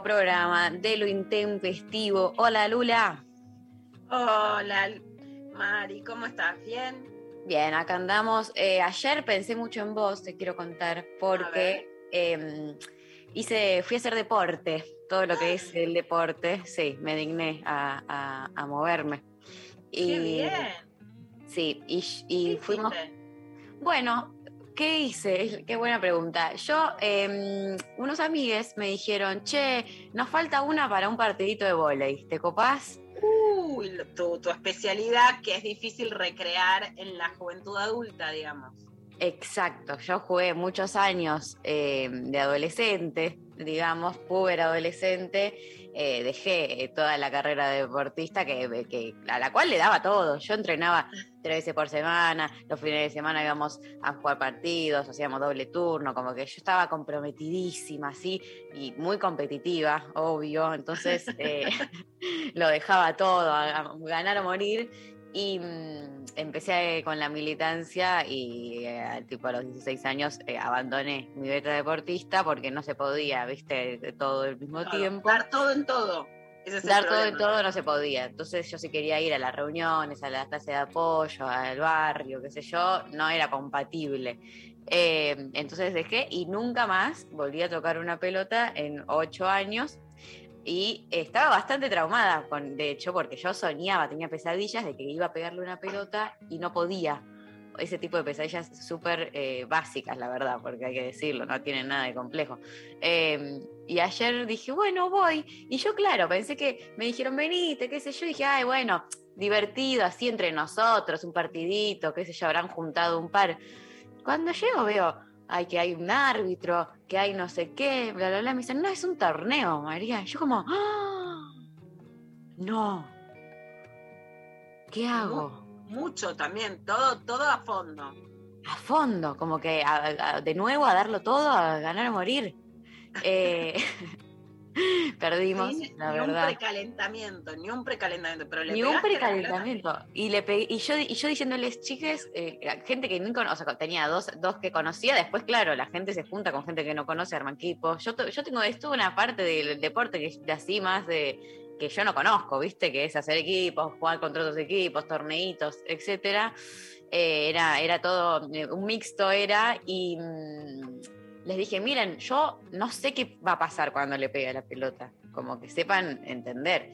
nuevo programa de lo intempestivo. Hola Lula. Hola, Mari, ¿cómo estás? ¿Bien? Bien, acá andamos. Eh, ayer pensé mucho en vos, te quiero contar, porque eh, hice, fui a hacer deporte, todo lo que es el deporte, sí, me digné a, a- a moverme. ¡Qué bien! Sí, y, y ¿Qué fuimos. hiciste? Bueno, ¿qué hice? Qué buena pregunta. Yo, eh, unos amigues me dijeron, che, nos falta una para un partidito de vóley, ¿te copás? Uy, tu, tu especialidad que es difícil recrear en la juventud adulta, digamos. Exacto, yo jugué muchos años eh, de adolescente, digamos, puber adolescente, eh, dejé eh, toda la carrera de deportista que, que- a la cual le daba todo. Yo entrenaba tres veces por semana, los fines de semana íbamos a jugar partidos, hacíamos doble turno, como que yo estaba comprometidísima, así, y muy competitiva, obvio, entonces eh, lo dejaba todo, a, a ganar o morir. Y mm, empecé eh, con la militancia y eh, tipo a los 16 años eh, abandoné mi beta deportista porque no se podía, viste, todo al mismo Claro, tiempo. Dar todo en todo. Ese es el Dar todo en todo no se podía. Entonces yo sí quería ir a las reuniones, a las clases de apoyo, al barrio, qué sé yo, no era compatible. Eh, entonces dejé y nunca más volví a tocar una pelota en ocho años. Y estaba bastante traumada, con, de hecho, porque yo soñaba, tenía pesadillas de que iba a pegarle una pelota y no podía. Ese tipo de pesadillas súper eh, básicas, la verdad, porque hay que decirlo, no tienen nada de complejo. Eh, y ayer dije, bueno, voy. Y yo, claro, pensé que me dijeron, venite, qué sé yo. Y dije, ay, bueno, divertido, así entre nosotros, un partidito, qué sé yo, habrán juntado un par. Cuando llego veo, ay, que hay un árbitro, que hay no sé qué, bla, bla, bla. Me dicen, no, es un torneo, María. Yo como, ¡ah! No. ¿Qué hago? Mucho también, todo, todo a fondo. a fondo, como que a- a- de nuevo a darlo todo, a ganar o morir. Eh, perdimos, Sin la ni un precalentamiento, ni un precalentamiento. Pero le Ni un precalentamiento. Y le pegué- y yo, y yo diciéndoles, chiques, eh, gente que no conozco, o sea, tenía dos, dos que conocía, después, claro, la gente se junta con gente que no conoce, arman equipos. Yo, yo tengo esto una parte del deporte que es de así más de que yo no conozco, ¿viste? Que es hacer equipos, jugar contra otros equipos, torneitos, etcétera. Eh, era, era todo, eh, un mixto era, y mm, les dije, miren, yo no sé qué va a pasar cuando le pegue a la pelota, como que sepan entender.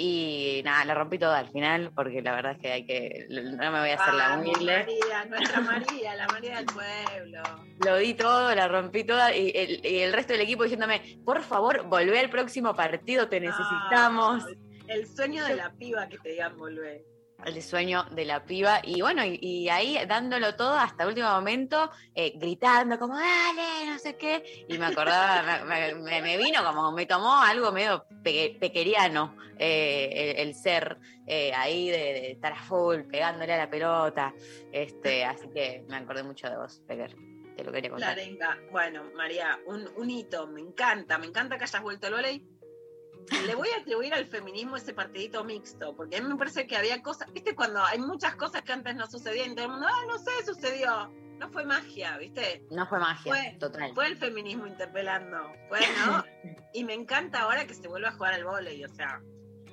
Y nada, la rompí toda al final, porque la verdad es que hay que, no me voy a hacer la humilde. María, nuestra María, la María del pueblo. Lo di todo, la rompí toda, y el, y el resto del equipo diciéndome, por favor, volvé al próximo partido, te necesitamos. Ah, el sueño de la piba que te digan volver. El sueño de la piba. Y bueno, y, ahí dándolo todo hasta último momento, eh, gritando como, dale, no sé qué. Y me acordaba, me, me- vino como, me tomó algo medio peque- pequeriano eh, el, el ser eh, ahí de, de estar a full, pegándole a la pelota. Este, así que me acordé mucho de vos, Pequer. Te lo quería contar. arenga. Bueno, María, un, un hito, me encanta, me encanta que hayas vuelto al volei. Le voy a atribuir al feminismo ese partidito mixto, porque a mí me parece que había cosas, viste, cuando hay muchas cosas que antes no sucedían, y todo el mundo, ah, no sé, sucedió. No fue magia, viste. No fue magia, Fue- total. Fue el feminismo interpelando. Bueno, y me encanta ahora que se vuelva a jugar al volei, o sea,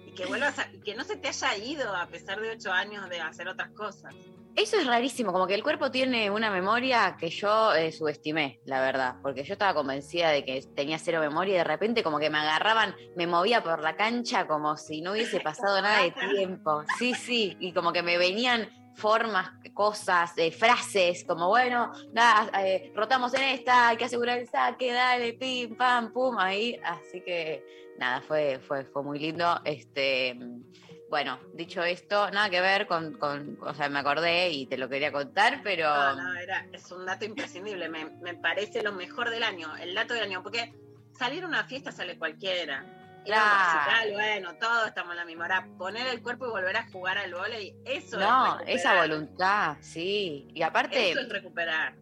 y que vuelvas a- y que no se te haya ido a pesar de ocho años de hacer otras cosas. Eso es rarísimo, como que el cuerpo tiene una memoria que yo eh, subestimé, la verdad, porque yo estaba convencida de que tenía cero memoria y de repente como que me agarraban, me movía por la cancha como si no hubiese pasado nada de tiempo. Sí, sí, y como que me venían formas, cosas, eh, frases, como bueno, nada, eh, rotamos en esta, hay que asegurar el saque, dale, pim, pam, pum, ahí. Así que nada, fue, fue, fue muy lindo. Este bueno, dicho esto, nada que ver con, con, o sea, me acordé y te lo quería contar, pero... No, no, era, es un dato imprescindible, me, me parece lo mejor del año, el dato del año, porque salir a una fiesta sale cualquiera. Ir Claro. bueno, todos estamos en la misma hora. Poner el cuerpo y volver a jugar al vóley, eso No, es esa voluntad, sí. Y aparte, Eso es recuperar.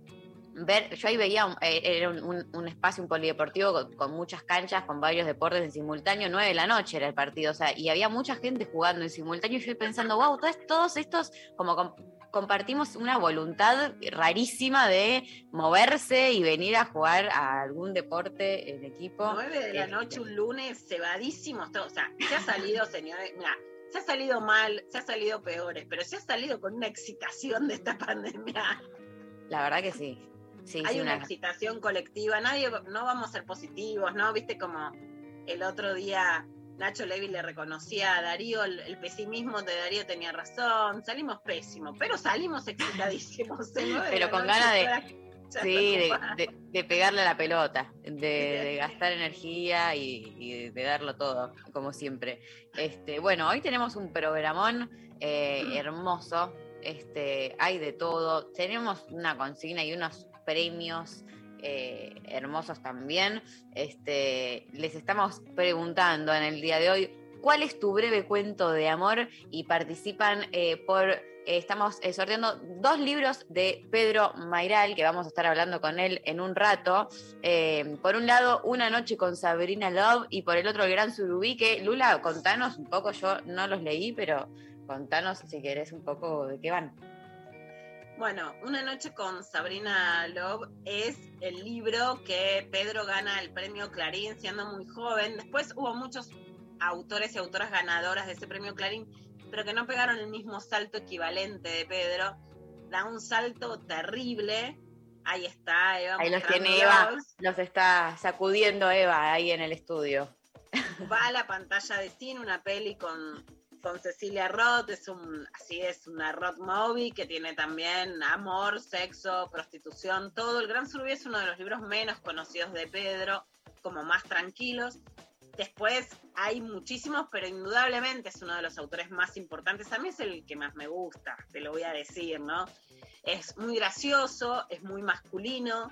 Ver, yo ahí veía, un- eh, era un, un- un espacio, un polideportivo con, con muchas canchas, con varios deportes en simultáneo, nueve de la noche era el partido, o sea, y había mucha gente jugando en simultáneo, y yo pensando, wow, todos, todos estos, como com- compartimos una voluntad rarísima de moverse y venir a jugar a algún deporte en equipo. 9 de la Este, noche, un lunes, cebadísimos todos. O sea, se ha salido, señores, mira, se ha salido mal, se ha salido peores, pero se ha salido con una excitación de esta pandemia. La verdad que sí. Sí, Hay sí, una una- excitación colectiva, nadie, no vamos a ser positivos, ¿no? Viste como el otro día Nacho Levy le reconocía a Darío, el, el pesimismo de Darío tenía razón, salimos pésimos, pero salimos excitadísimos. Pero con ganas de- Sí, de, ocupada. de- de pegarle a la pelota, de, de gastar energía y, y de darlo todo, como siempre. Este, bueno, hoy tenemos un programón eh, hermoso, este, hay de todo, tenemos una consigna y unos premios eh, hermosos también. Este, les estamos preguntando en el día de hoy, ¿cuál es tu breve cuento de amor? Y participan eh, por eh, estamos sorteando dos libros de Pedro Mairal, que vamos a estar hablando con él en un rato. Por un lado, Una noche con Sabrina Love, y por el otro, El Gran Surubí, que Lula, contanos un poco, yo no los leí, pero contanos si querés un poco de qué van. Bueno, Una noche con Sabrina Love es el libro que Pedro gana el premio Clarín siendo muy joven. Después hubo muchos autores y autoras ganadoras de ese premio Clarín, pero que no pegaron el mismo salto equivalente de Pedro. Da un salto terrible. Ahí está Eva. Ahí los tiene Eva, los está sacudiendo Eva ahí en el estudio. va a la pantalla de cine, una peli con, con Cecilia Roth, es un, así es, una Roth movie que tiene también amor, sexo, prostitución, todo. El Gran Surubí es uno de los libros menos conocidos de Pedro, como más tranquilos. Después hay muchísimos, pero indudablemente es uno de los autores más importantes. A mí es el que más me gusta, te lo voy a decir, ¿no? Es muy gracioso, es muy masculino,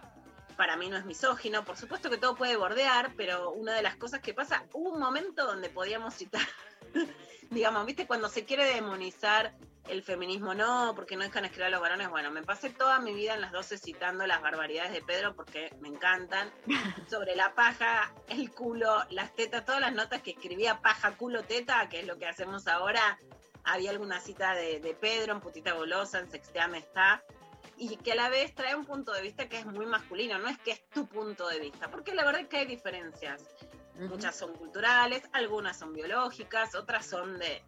para mí no es misógino, por supuesto que todo puede bordear, pero una de las cosas que pasa, hubo un momento donde podíamos citar, digamos, viste, cuando se quiere demonizar el feminismo, no, porque no dejan escribir a los varones, bueno, me pasé toda mi vida en las 12 citando las barbaridades de Pedro porque me encantan, sobre la paja, el culo, las tetas, todas las notas que escribía paja, culo, teta, que es lo que hacemos ahora, había alguna cita de, de Pedro en Putita Golosa, en Sexteame está, y que a la vez trae un punto de vista que es muy masculino, no es que es tu punto de vista, porque la verdad es que hay diferencias. Muchas son culturales, algunas son biológicas, otras son de,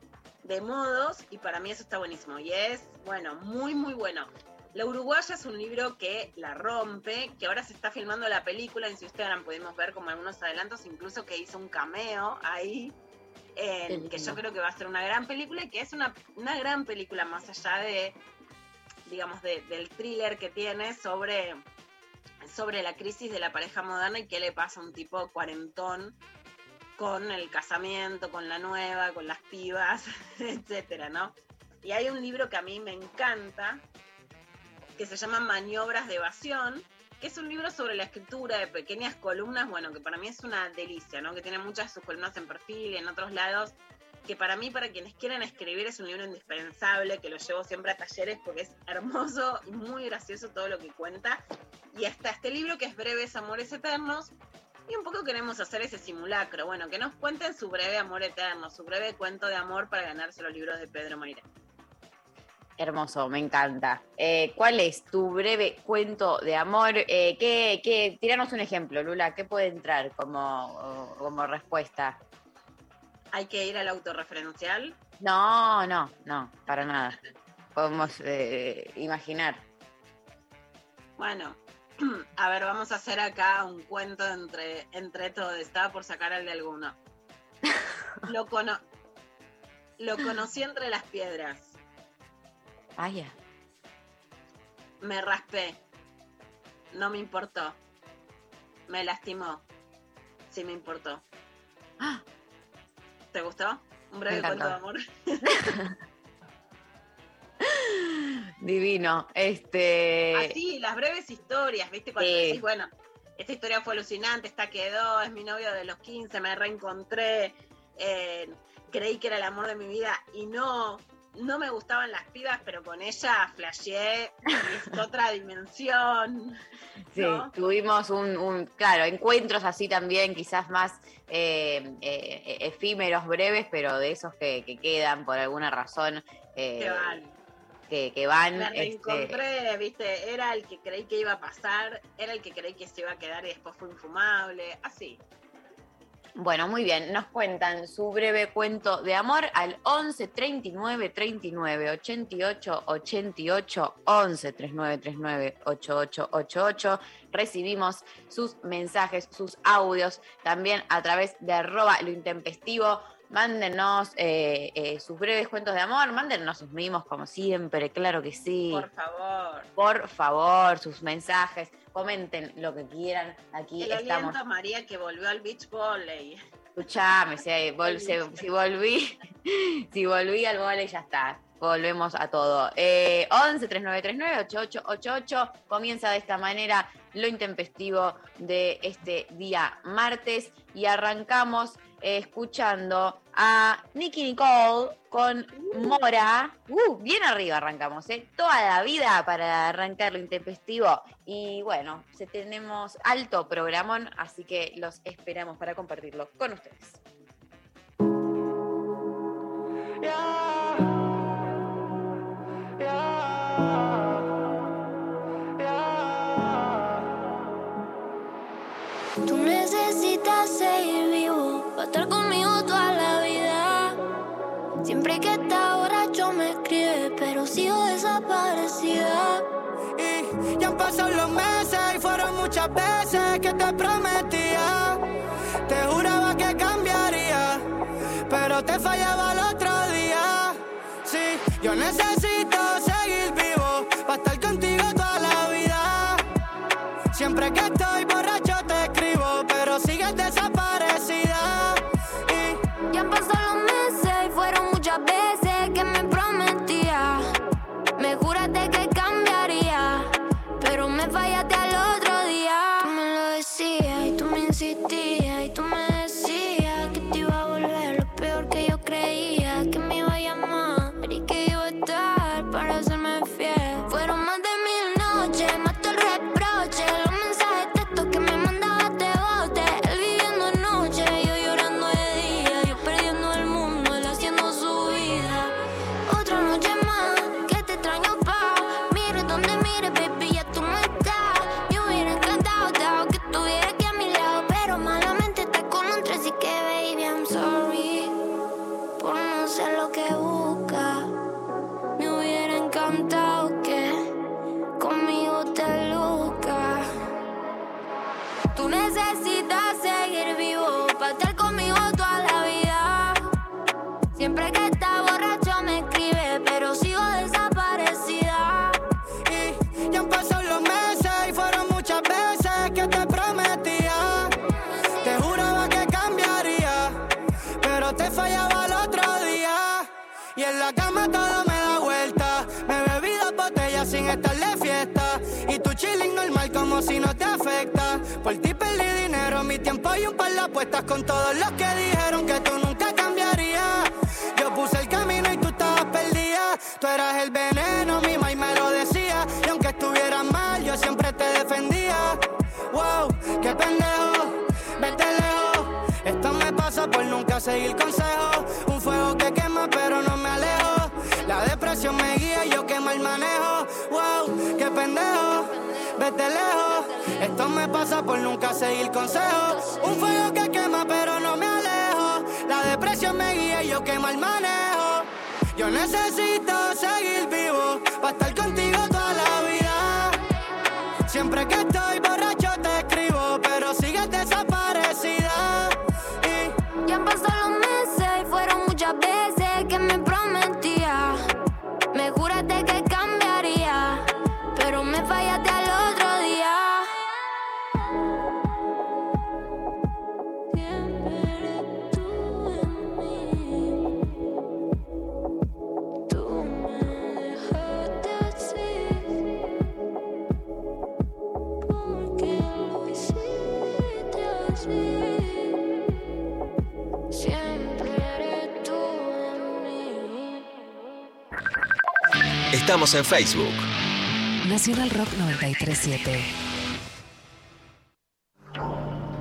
de modos, y para mí eso está buenísimo. Y es, bueno, muy, muy bueno. La Uruguaya es un libro que la rompe, que ahora se está filmando la película, en su Instagram pudimos ver como algunos adelantos, incluso que hizo un cameo ahí, en- que yo creo que va a ser una gran película y que es una, una gran película más allá de, digamos, de- del thriller que tiene sobre, sobre la crisis de la pareja moderna y qué le pasa a un tipo cuarentón con el casamiento, con la nueva, con las pibas, etcétera, ¿no? Y hay un libro que a mí me encanta, que se llama Maniobras de Evasión, que es un libro sobre la escritura de pequeñas columnas, bueno, que para mí es una delicia, ¿no? Que tiene muchas de sus columnas en perfil y en otros lados, que para mí, para quienes quieran escribir, es un libro indispensable, que lo llevo siempre a talleres porque es hermoso y muy gracioso todo lo que cuenta. Y está este libro que es Breves Amores Eternos, y un poco queremos hacer ese simulacro, bueno, que nos cuenten su breve amor eterno, su breve cuento de amor para ganarse los libros de Pedro Moira. Hermoso, me encanta. Eh, ¿Cuál es tu breve cuento de amor? Eh, ¿qué, qué, tíranos un ejemplo, Lula. ¿Qué puede entrar como, como respuesta? Hay que ir al autorreferencial. No, no, no, para nada. podemos eh, imaginar. Bueno, a ver, vamos a hacer acá un cuento entre, entre todos. Estaba por sacar el de alguno. Lo, cono- lo conocí entre las piedras. Vaya. Me raspé. No me importó. Me lastimó. Sí me importó. Ah, ¿Te gustó? Un breve cuento de amor. divino. Este. Así, las breves historias, ¿viste? Cuando decís, bueno, esta historia fue alucinante, esta quedó, es mi novio de los 15, me reencontré, eh, creí que era el amor de mi vida y no, no me gustaban las pibas, pero con ella es otra dimensión. Sí, tuvimos un, un- claro, encuentros así también, quizás más eh, eh, efímeros, breves, pero de esos que, que quedan por alguna razón. eh, Que van. que, que van. Me este, reencontré, viste, era el que creí que iba a pasar, era el que creí que se iba a quedar y después fue infumable, así. Bueno, muy bien. Nos cuentan su breve cuento de amor al 11 39 39 88 88 11 39 39 88 88. Recibimos sus mensajes, sus audios también a través de arroba lo intempestivo. Mándenos eh, eh, sus breves cuentos de amor, mándenos sus mimos como siempre, claro que sí. Por favor. Por favor, sus mensajes, comenten lo que quieran. Aquí El estamos. aliento a María que volvió al beach volley. Escuchame, si, vol- si volví, si volví al vole ya está. Volvemos a todo. Eh, 11 3939 8888 comienza de esta manera lo intempestivo de este día martes y arrancamos eh, escuchando a Nicky Nicole con Mora. Uh, bien arriba arrancamos, ¿eh? Toda la vida para arrancar lo intempestivo. Y bueno, se tenemos alto programón, así que los esperamos para compartirlo con ustedes. Seguir vivo para estar conmigo toda la vida. Siempre que está borracho me escribe, pero sigo desaparecida. Y ya han los meses y fueron muchas veces que te prometía. Te juraba que cambiaría, pero te fallaba el otro día. Sí, yo necesito seguir vivo para estar contigo toda la vida. Siempre que la cama todo me da vuelta. Me bebí dos botellas sin estar de fiesta. Y tu chilling normal como si no te afecta. Por ti perdí dinero, mi tiempo y un par de apuestas con todos los que dijeron que tú nunca cambiarías. Yo puse el camino y tú estabas perdida. Tú eras el veneno, mi y me lo decía. Y aunque estuvieras mal, yo siempre te defendía. Wow, qué pendejo, vete lejos. Esto me pasa por nunca seguir consejos. Depresión me guía yo quemo el manejo. Wow, qué pendejo, vete lejos. Esto me pasa por nunca seguir consejos. Un fuego que quema, pero no me alejo. La depresión me guía y yo quemo el manejo. Yo necesito seguir vivo Estamos en Facebook. Nacional Rock 937.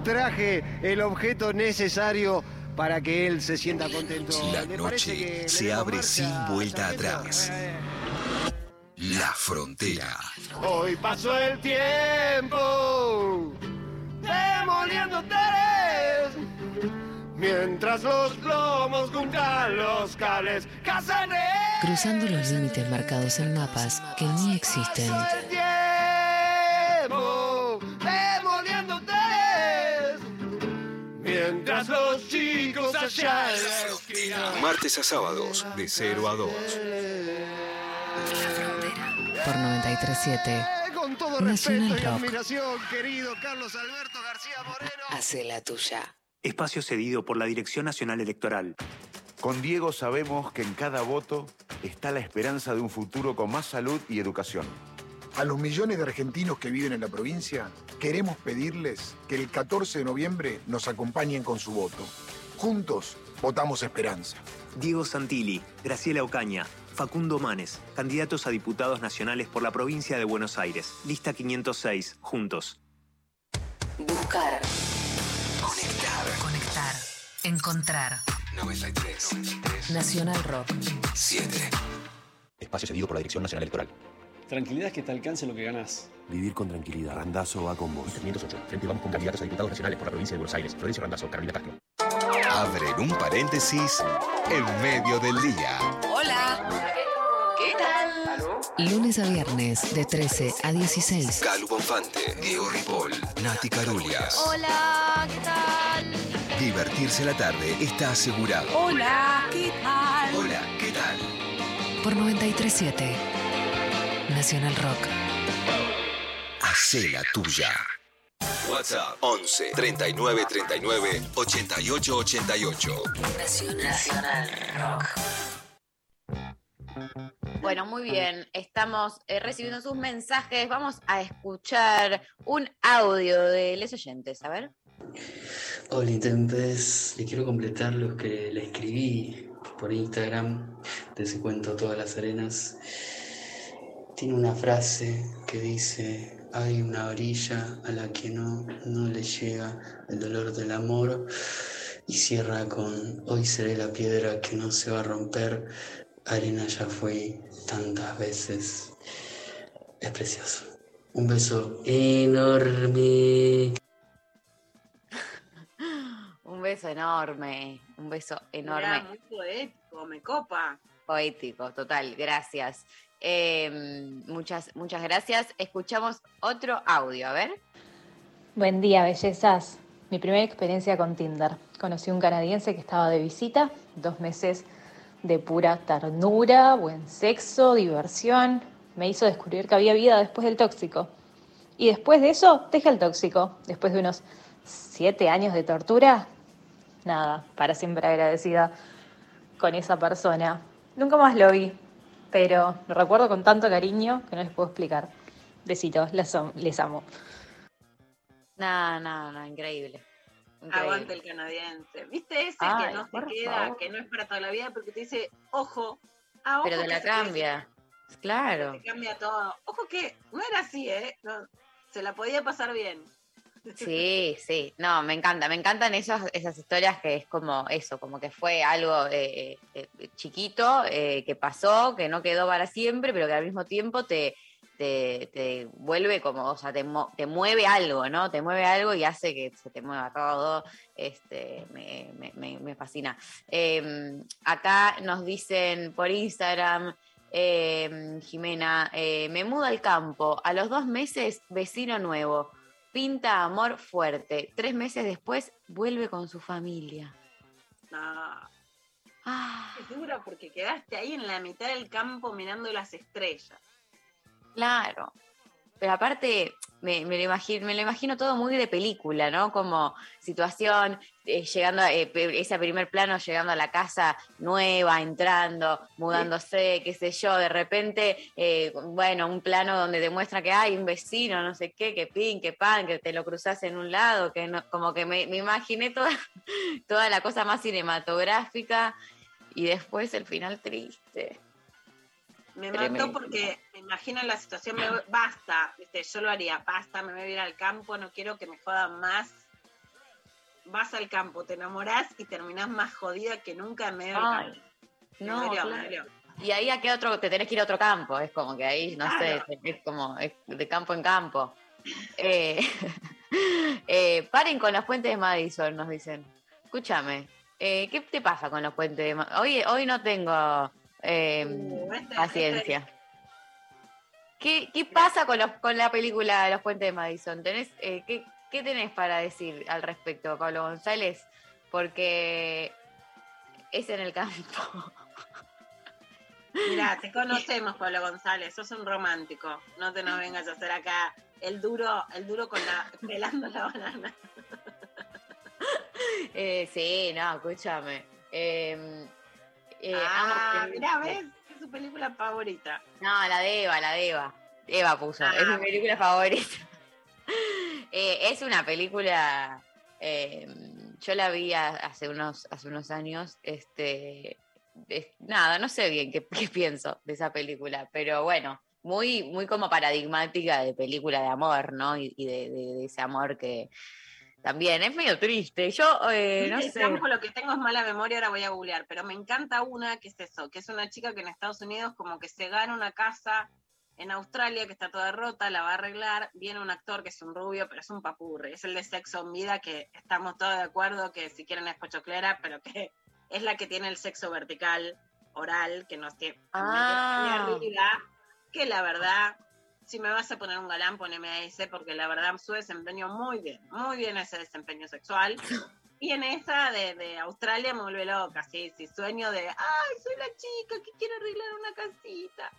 Traje el objeto necesario para que él se sienta contento. La ¿Le parece noche se abre marcha, sin vuelta atrás. La frontera. Hoy pasó el tiempo demoliendo mientras los plomos juntan los cables cazanes. Cruzando los límites marcados en mapas que ni existen. El tiempo mientras los chicos allá en la esquina Martes a sábados, de 0 a 2. Por 937. Con todo Nacional respeto y Rock. admiración, querido Carlos Alberto García Moreno. Hace la tuya. Espacio cedido por la Dirección Nacional Electoral. Con Diego sabemos que en cada voto está la esperanza de un futuro con más salud y educación. A los millones de argentinos que viven en la provincia, queremos pedirles que el 14 de noviembre nos acompañen con su voto. Juntos votamos esperanza. Diego Santilli, Graciela Ocaña, Facundo Manes, candidatos a diputados nacionales por la provincia de Buenos Aires. Lista 506, juntos. Buscar. Encontrar. 93. Nacional Rock. 7. Espacio cedido por la Dirección Nacional Electoral. Tranquilidad es que te alcance lo que ganás. Vivir con tranquilidad. Randazo va con vos. 508. Frente vamos con candidatos a diputados nacionales por la provincia de Buenos Aires. Florencio Randazzo, Carolina Castro. Abren un paréntesis en medio del día. Hola. ¿Qué tal? Lunes a viernes de 13 a 16. Calu Bonfante, Diego Ripoll, Nati Carulias. Hola, ¿qué tal? Divertirse la tarde está asegurado. Hola, ¿qué tal? Hola, ¿qué tal? Por 937. Nacional Rock. Hacé la tuya. WhatsApp 11 39 39 88 88. Nacional Rock. Bueno, muy bien. Estamos eh, recibiendo sus mensajes. Vamos a escuchar un audio de les oyentes. A ver. Hola Intempes, le quiero completar los que le escribí por Instagram ese cuento Todas las Arenas. Tiene una frase que dice, hay una orilla a la que no, no le llega el dolor del amor y cierra con, hoy seré la piedra que no se va a romper, arena ya fue tantas veces. Es precioso. Un beso enorme. Un beso enorme. Un beso enorme. muy poético, me copa. Poético, total. Gracias. Eh, muchas, muchas gracias. Escuchamos otro audio. A ver. Buen día, bellezas. Mi primera experiencia con Tinder. Conocí a un canadiense que estaba de visita, dos meses de pura ternura, buen sexo, diversión. Me hizo descubrir que había vida después del tóxico. Y después de eso, dejé el tóxico. Después de unos siete años de tortura, nada, para siempre agradecida con esa persona. Nunca más lo vi, pero lo recuerdo con tanto cariño que no les puedo explicar. Besitos, les, les amo. No, no, no, increíble. Increíble. Aguante el canadiense. ¿Viste ese Ay, que no se queda, favor. que no es para toda la vida, porque te dice, ojo, ah, ojo Pero te la cambia. Claro. Te cambia todo. Ojo que no era así, ¿eh? No, se la podía pasar bien. Sí, sí, no, me encanta, me encantan esas, esas historias que es como eso, como que fue algo eh, eh, chiquito eh, que pasó, que no quedó para siempre, pero que al mismo tiempo te, te, te vuelve como, o sea, te, te mueve algo, ¿no? Te mueve algo y hace que se te mueva todo, este, me, me- me- fascina. Eh, acá nos dicen por Instagram, eh, Jimena, eh, me mudo al campo, a los dos meses vecino nuevo. Pinta amor fuerte. Tres meses después vuelve con su familia. No. Ah, Es dura porque quedaste ahí en la mitad del campo mirando las estrellas. claro. Pero aparte, me, lo imagino, todo muy de película, ¿no? Como situación, eh, llegando, a, eh, ese primer plano, llegando a la casa nueva, entrando, mudándose, qué sé yo, de repente, eh, bueno, un plano donde demuestra que hay un vecino, no sé qué, que pin, que pan, que te lo cruzas en un lado, que no, como que me, me imaginé toda, toda la cosa más cinematográfica y después el final triste. Me Tremendo. mató porque me imagino la situación, me basta, ¿viste? yo lo haría, basta, me voy a ir al campo, no quiero que me jodan más. Vas al campo, te enamorás y terminás más jodida que nunca en medio Ay, del campo. no, claro. serio. Y ahí a qué otro, te tenés que ir a otro campo, es como que ahí, no Claro. sé, es como es de campo en campo. Eh, eh, paren con los puentes de Madison, nos dicen. Escúchame, eh, ¿qué te pasa con los puentes de Madison? Hoy, hoy no tengo eh, este- paciencia. ¿Qué, qué pasa con, los, con la película Los Puentes de Madison? ¿Tenés, eh, qué, ¿Qué tenés para decir al respecto, Pablo González? Porque es en el campo. Mirá, te conocemos, Pablo González, sos un romántico. No te nos vengas a hacer acá el duro, el duro con la, pelando la banana. Eh, sí, no, escúchame. Eh, eh, ah, mirá, ¿ves? Es su película favorita. No, la de Eva, la de Eva. Eva puso, es mi Ah. película favorita. Eh, es una película, eh, yo la vi hace unos, hace unos años, este, es- nada, no sé bien qué, qué pienso de esa película, pero bueno, muy, muy como paradigmática de película de amor, ¿no? Y, y de, de- de ese amor que también es medio triste. Yo, eh, no sé. Lo que tengo es mala memoria, ahora voy a googlear, pero me encanta una que es eso, que es una chica que en Estados Unidos como que se gana una casa en Australia que está toda rota, la va a arreglar, viene un actor que es un rubio, pero es un papurri, es el de Sexo en Vida, que estamos todos de acuerdo que si quieren es pochoclera, pero que es la que tiene el sexo vertical, oral, que nos tiene Ah. que la verdad, si me vas a poner un galán, poneme a ese, porque la verdad su desempeño muy bien, muy bien ese desempeño sexual. Y en esa de, de Australia me vuelve loca, sí, sí, sueño de, ay, soy la chica que quiere arreglar una casita.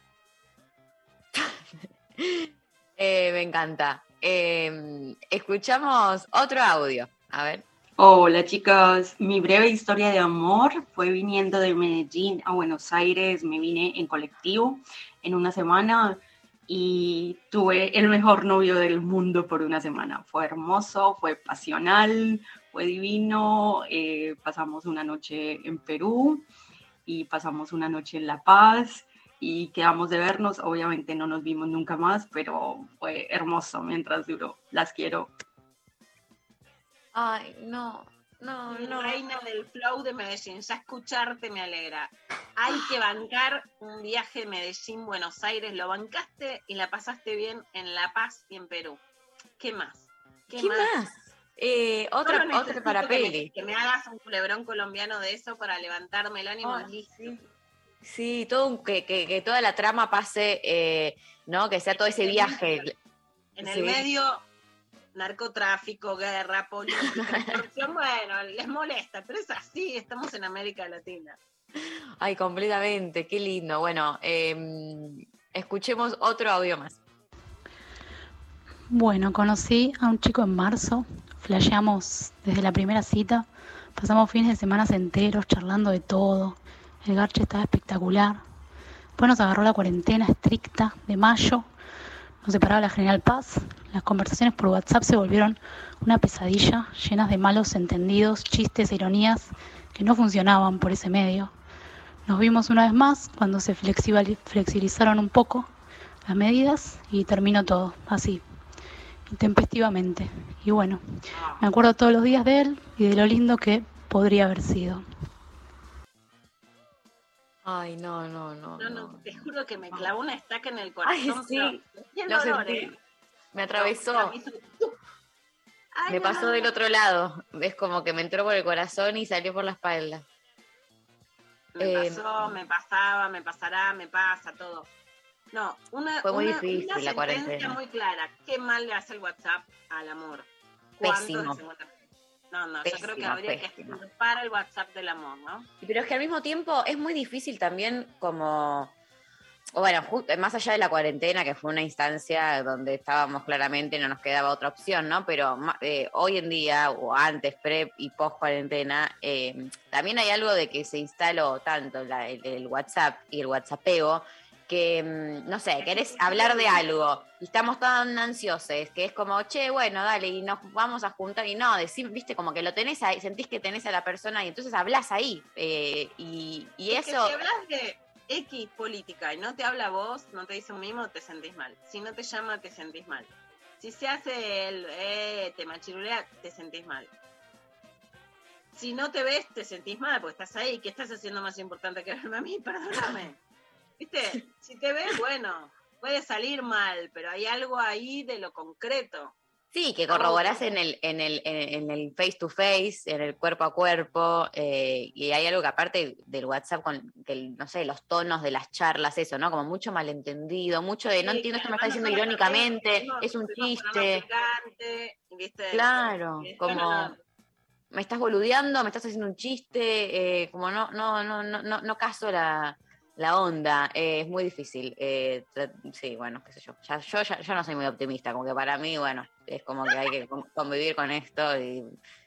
Eh, me encanta. Eh, escuchamos otro audio. A ver. Hola chicos, mi breve historia de amor fue viniendo de Medellín a Buenos Aires, me vine en colectivo en una semana y tuve el mejor novio del mundo por una semana. Fue hermoso, fue pasional, fue divino, eh, pasamos una noche en Perú y pasamos una noche en La Paz y quedamos de vernos, obviamente no nos vimos nunca más, pero fue hermoso mientras duró. Las quiero. Ay, no, no, no. Reina del flow de Medellín, ya escucharte me alegra. Hay que bancar un viaje de Medellín-Buenos Aires, lo bancaste y la pasaste bien en La Paz y en Perú. ¿Qué más? ¿Qué más? Eh, otra, otra para que me- peli. Que me hagas un culebrón colombiano de eso para levantarme el ánimo. Listo. Sí, todo un- que, que, que toda la trama pase, eh, ¿no? Que sea todo ese viaje. En el Sí. medio, narcotráfico, guerra, política, corrupción, bueno, les molesta, pero es así, estamos en América Latina. Ay, completamente, qué lindo. Bueno, eh, escuchemos otro audio más. Bueno, conocí a un chico en marzo, flasheamos desde la primera cita, pasamos fines de semana enteros charlando de todo, el garche estaba espectacular. Después nos agarró la cuarentena estricta de mayo, nos separaba la General Paz, las conversaciones por WhatsApp se volvieron una pesadilla, llenas de malos entendidos, chistes e ironías que no funcionaban por ese medio. Nos vimos una vez más cuando se flexibilizaron un poco las medidas y terminó todo así, intempestivamente. Y bueno, me acuerdo todos los días de él y de lo lindo que podría haber sido. Ay, no, no, no. No, no, te juro que me clavó una estaca en el Ay, corazón. sí, pero lo dolor, sentí. ¿eh? Me atravesó. No, me hizo- Ay, Me no, pasó no, del otro lado. Es como que me entró por el corazón y salió por la espalda. Me Eh, pasó, me pasaba, me pasará, me pasa, todo. No, una, Fue muy una- difícil una la sentencia cuarentena. muy clara. ¿Qué mal le hace el WhatsApp al amor? ¿Cuánto Pésimo. de 50? No, no, yo creo que habría pésimo. que para el WhatsApp del amor, ¿no? Pero es que al mismo tiempo es muy difícil también como, bueno, más allá de la cuarentena, que fue una instancia donde estábamos claramente, no nos quedaba otra opción, ¿no? Pero eh, hoy en día, o antes, pre y post cuarentena, eh, también hay algo de que se instaló tanto la- el, el WhatsApp y el WhatsAppeo, que, mm, no sé, querés hablar de algo y estamos tan ansiosos, que es como, che, bueno, dale, y nos vamos a juntar, y no, decir, viste, como que lo tenés ahí, sentís que tenés a la persona y entonces hablas ahí, eh, y, y Es que eso... si hablas de, X política y no te habla vos, no te dice un mimo, te sentís mal. Si no te llama, te sentís mal. Si se hace el eh, te machirulea, te sentís mal. Si no te ves, te sentís mal porque estás ahí. ¿Qué estás haciendo más importante que verme a mí? Perdóname. ¿Viste? Si te ves, bueno, puede salir mal, pero hay algo ahí de lo concreto. Sí, que corroborás en el, en el, en el face to face, en el cuerpo a cuerpo, eh, y hay algo que aparte del WhatsApp, con que, el- no sé, los tonos de las charlas, eso, ¿no? Como mucho malentendido, mucho de no entiendo esto me está diciendo irónicamente, es un chiste. algo picante, ¿viste? Claro, después como no- me estás boludeando, me estás haciendo un chiste, eh, como no, no, no, no, no, no caso la, la onda, eh, es muy difícil. eh, sí, bueno, qué sé yo. Ya, yo ya, yo no soy muy optimista, como que para mí, bueno, es como que hay que con- convivir con esto y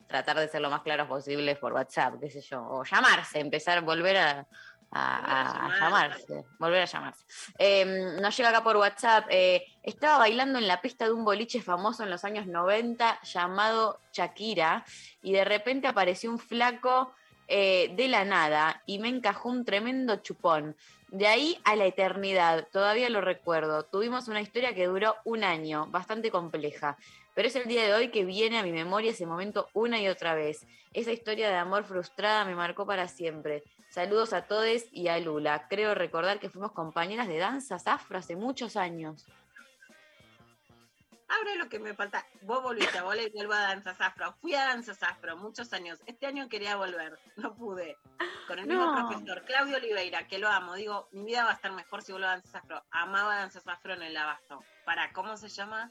tratar de ser lo más claros posibles por WhatsApp, qué sé yo, o llamarse, empezar a volver a, a- a- a llamarse, volver a llamarse. Eh, nos llega acá por WhatsApp, eh, estaba bailando en la pista de un boliche famoso en los años 90 llamado Shakira y de repente apareció un flaco eh, de la nada y me encajó un tremendo chupón. De ahí a la eternidad, todavía lo recuerdo. Tuvimos una historia que duró un año, bastante compleja, pero es el día de hoy que viene a mi memoria ese momento una y otra vez. Esa historia de amor frustrada me marcó para siempre. Saludos a todos y a Lula. Creo recordar que fuimos compañeras de danzas afro hace muchos años. Ahora lo que me falta, vos volviste a volver y vuelvo a Danzas Afro. Fui a Danzas Afro muchos años. Este año quería volver, no pude. Con el mismo No. profesor, Claudio Oliveira, que lo amo. Digo, mi vida va a estar mejor si vuelvo a Danzas Afro. Amaba Danzas Afro en el Abasto. Para, ¿cómo se llama?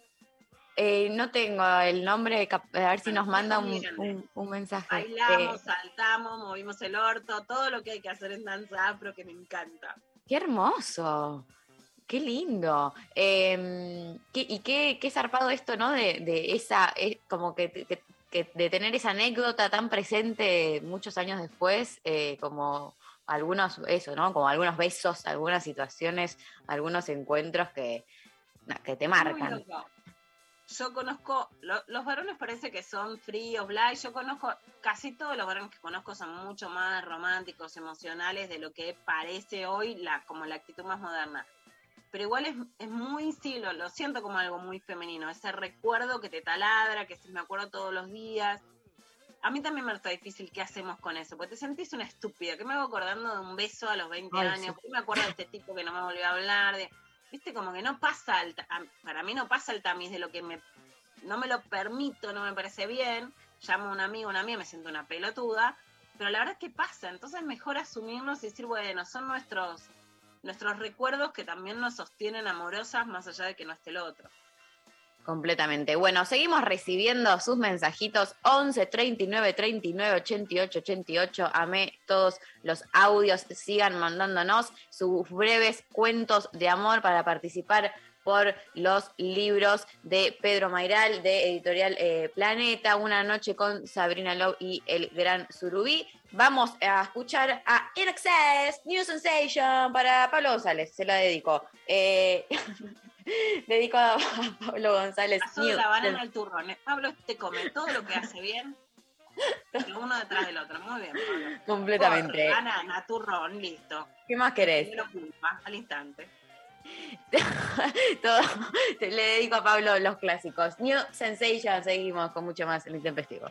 Eh, no tengo el nombre, a ver si nos manda un- un mensaje. Bailamos, Eh, saltamos, movimos el orto, todo lo que hay que hacer en Danza Afro que me encanta. Qué hermoso, qué lindo. Eh, qué- y qué, qué zarpado esto, ¿no? De, de esa, como que, te- que de tener esa anécdota tan presente muchos años después, eh, como algunos, eso, ¿no? Como algunos besos, algunas situaciones, algunos encuentros que, que te marcan. Yo conozco, lo- los varones parece que son fríos, bla, y yo conozco, casi todos los varones que conozco son mucho más románticos, emocionales de lo que parece hoy la, como la actitud más moderna. Pero igual es, es muy, sí, lo, lo siento como algo muy femenino, ese recuerdo que te taladra, que si me acuerdo todos los días. A mí también me está difícil qué hacemos con eso, porque te sentís una estúpida, que me hago acordando de un beso a los 20 Ay, años, sí. me acuerdo de este tipo que no me volvió a hablar, de, viste, como que no pasa, el para mí no pasa el tamiz de lo que me, no me lo permito, no me parece bien, llamo a un amigo, una amiga, me siento una pelotuda, pero la verdad es que pasa, entonces es mejor asumirnos y decir, bueno, son nuestros, nuestros recuerdos que también nos sostienen amorosas más allá de que no esté el otro. Completamente. Bueno, seguimos recibiendo sus mensajitos 11 39 39 88 88. Amé todos los audios. Sigan mandándonos sus breves cuentos de amor para participar por los libros de Pedro Mairal de Editorial eh, Planeta, Una noche con Sabrina Lowe y el Gran Surubí. Vamos a escuchar a In Excess, New Sensation para Pablo González, se la dedico. Eh, dedico a Pablo González. New la banana al turrón. ¿eh? Pablo te come todo lo que hace bien, uno detrás del otro. Muy bien, Pablo. Completamente. Corre, Banana, turrón, listo. ¿Qué más querés? Culpa, al instante. Todo, le dedico a Pablo los clásicos. New Sensation, seguimos con mucho más en Intempestivo.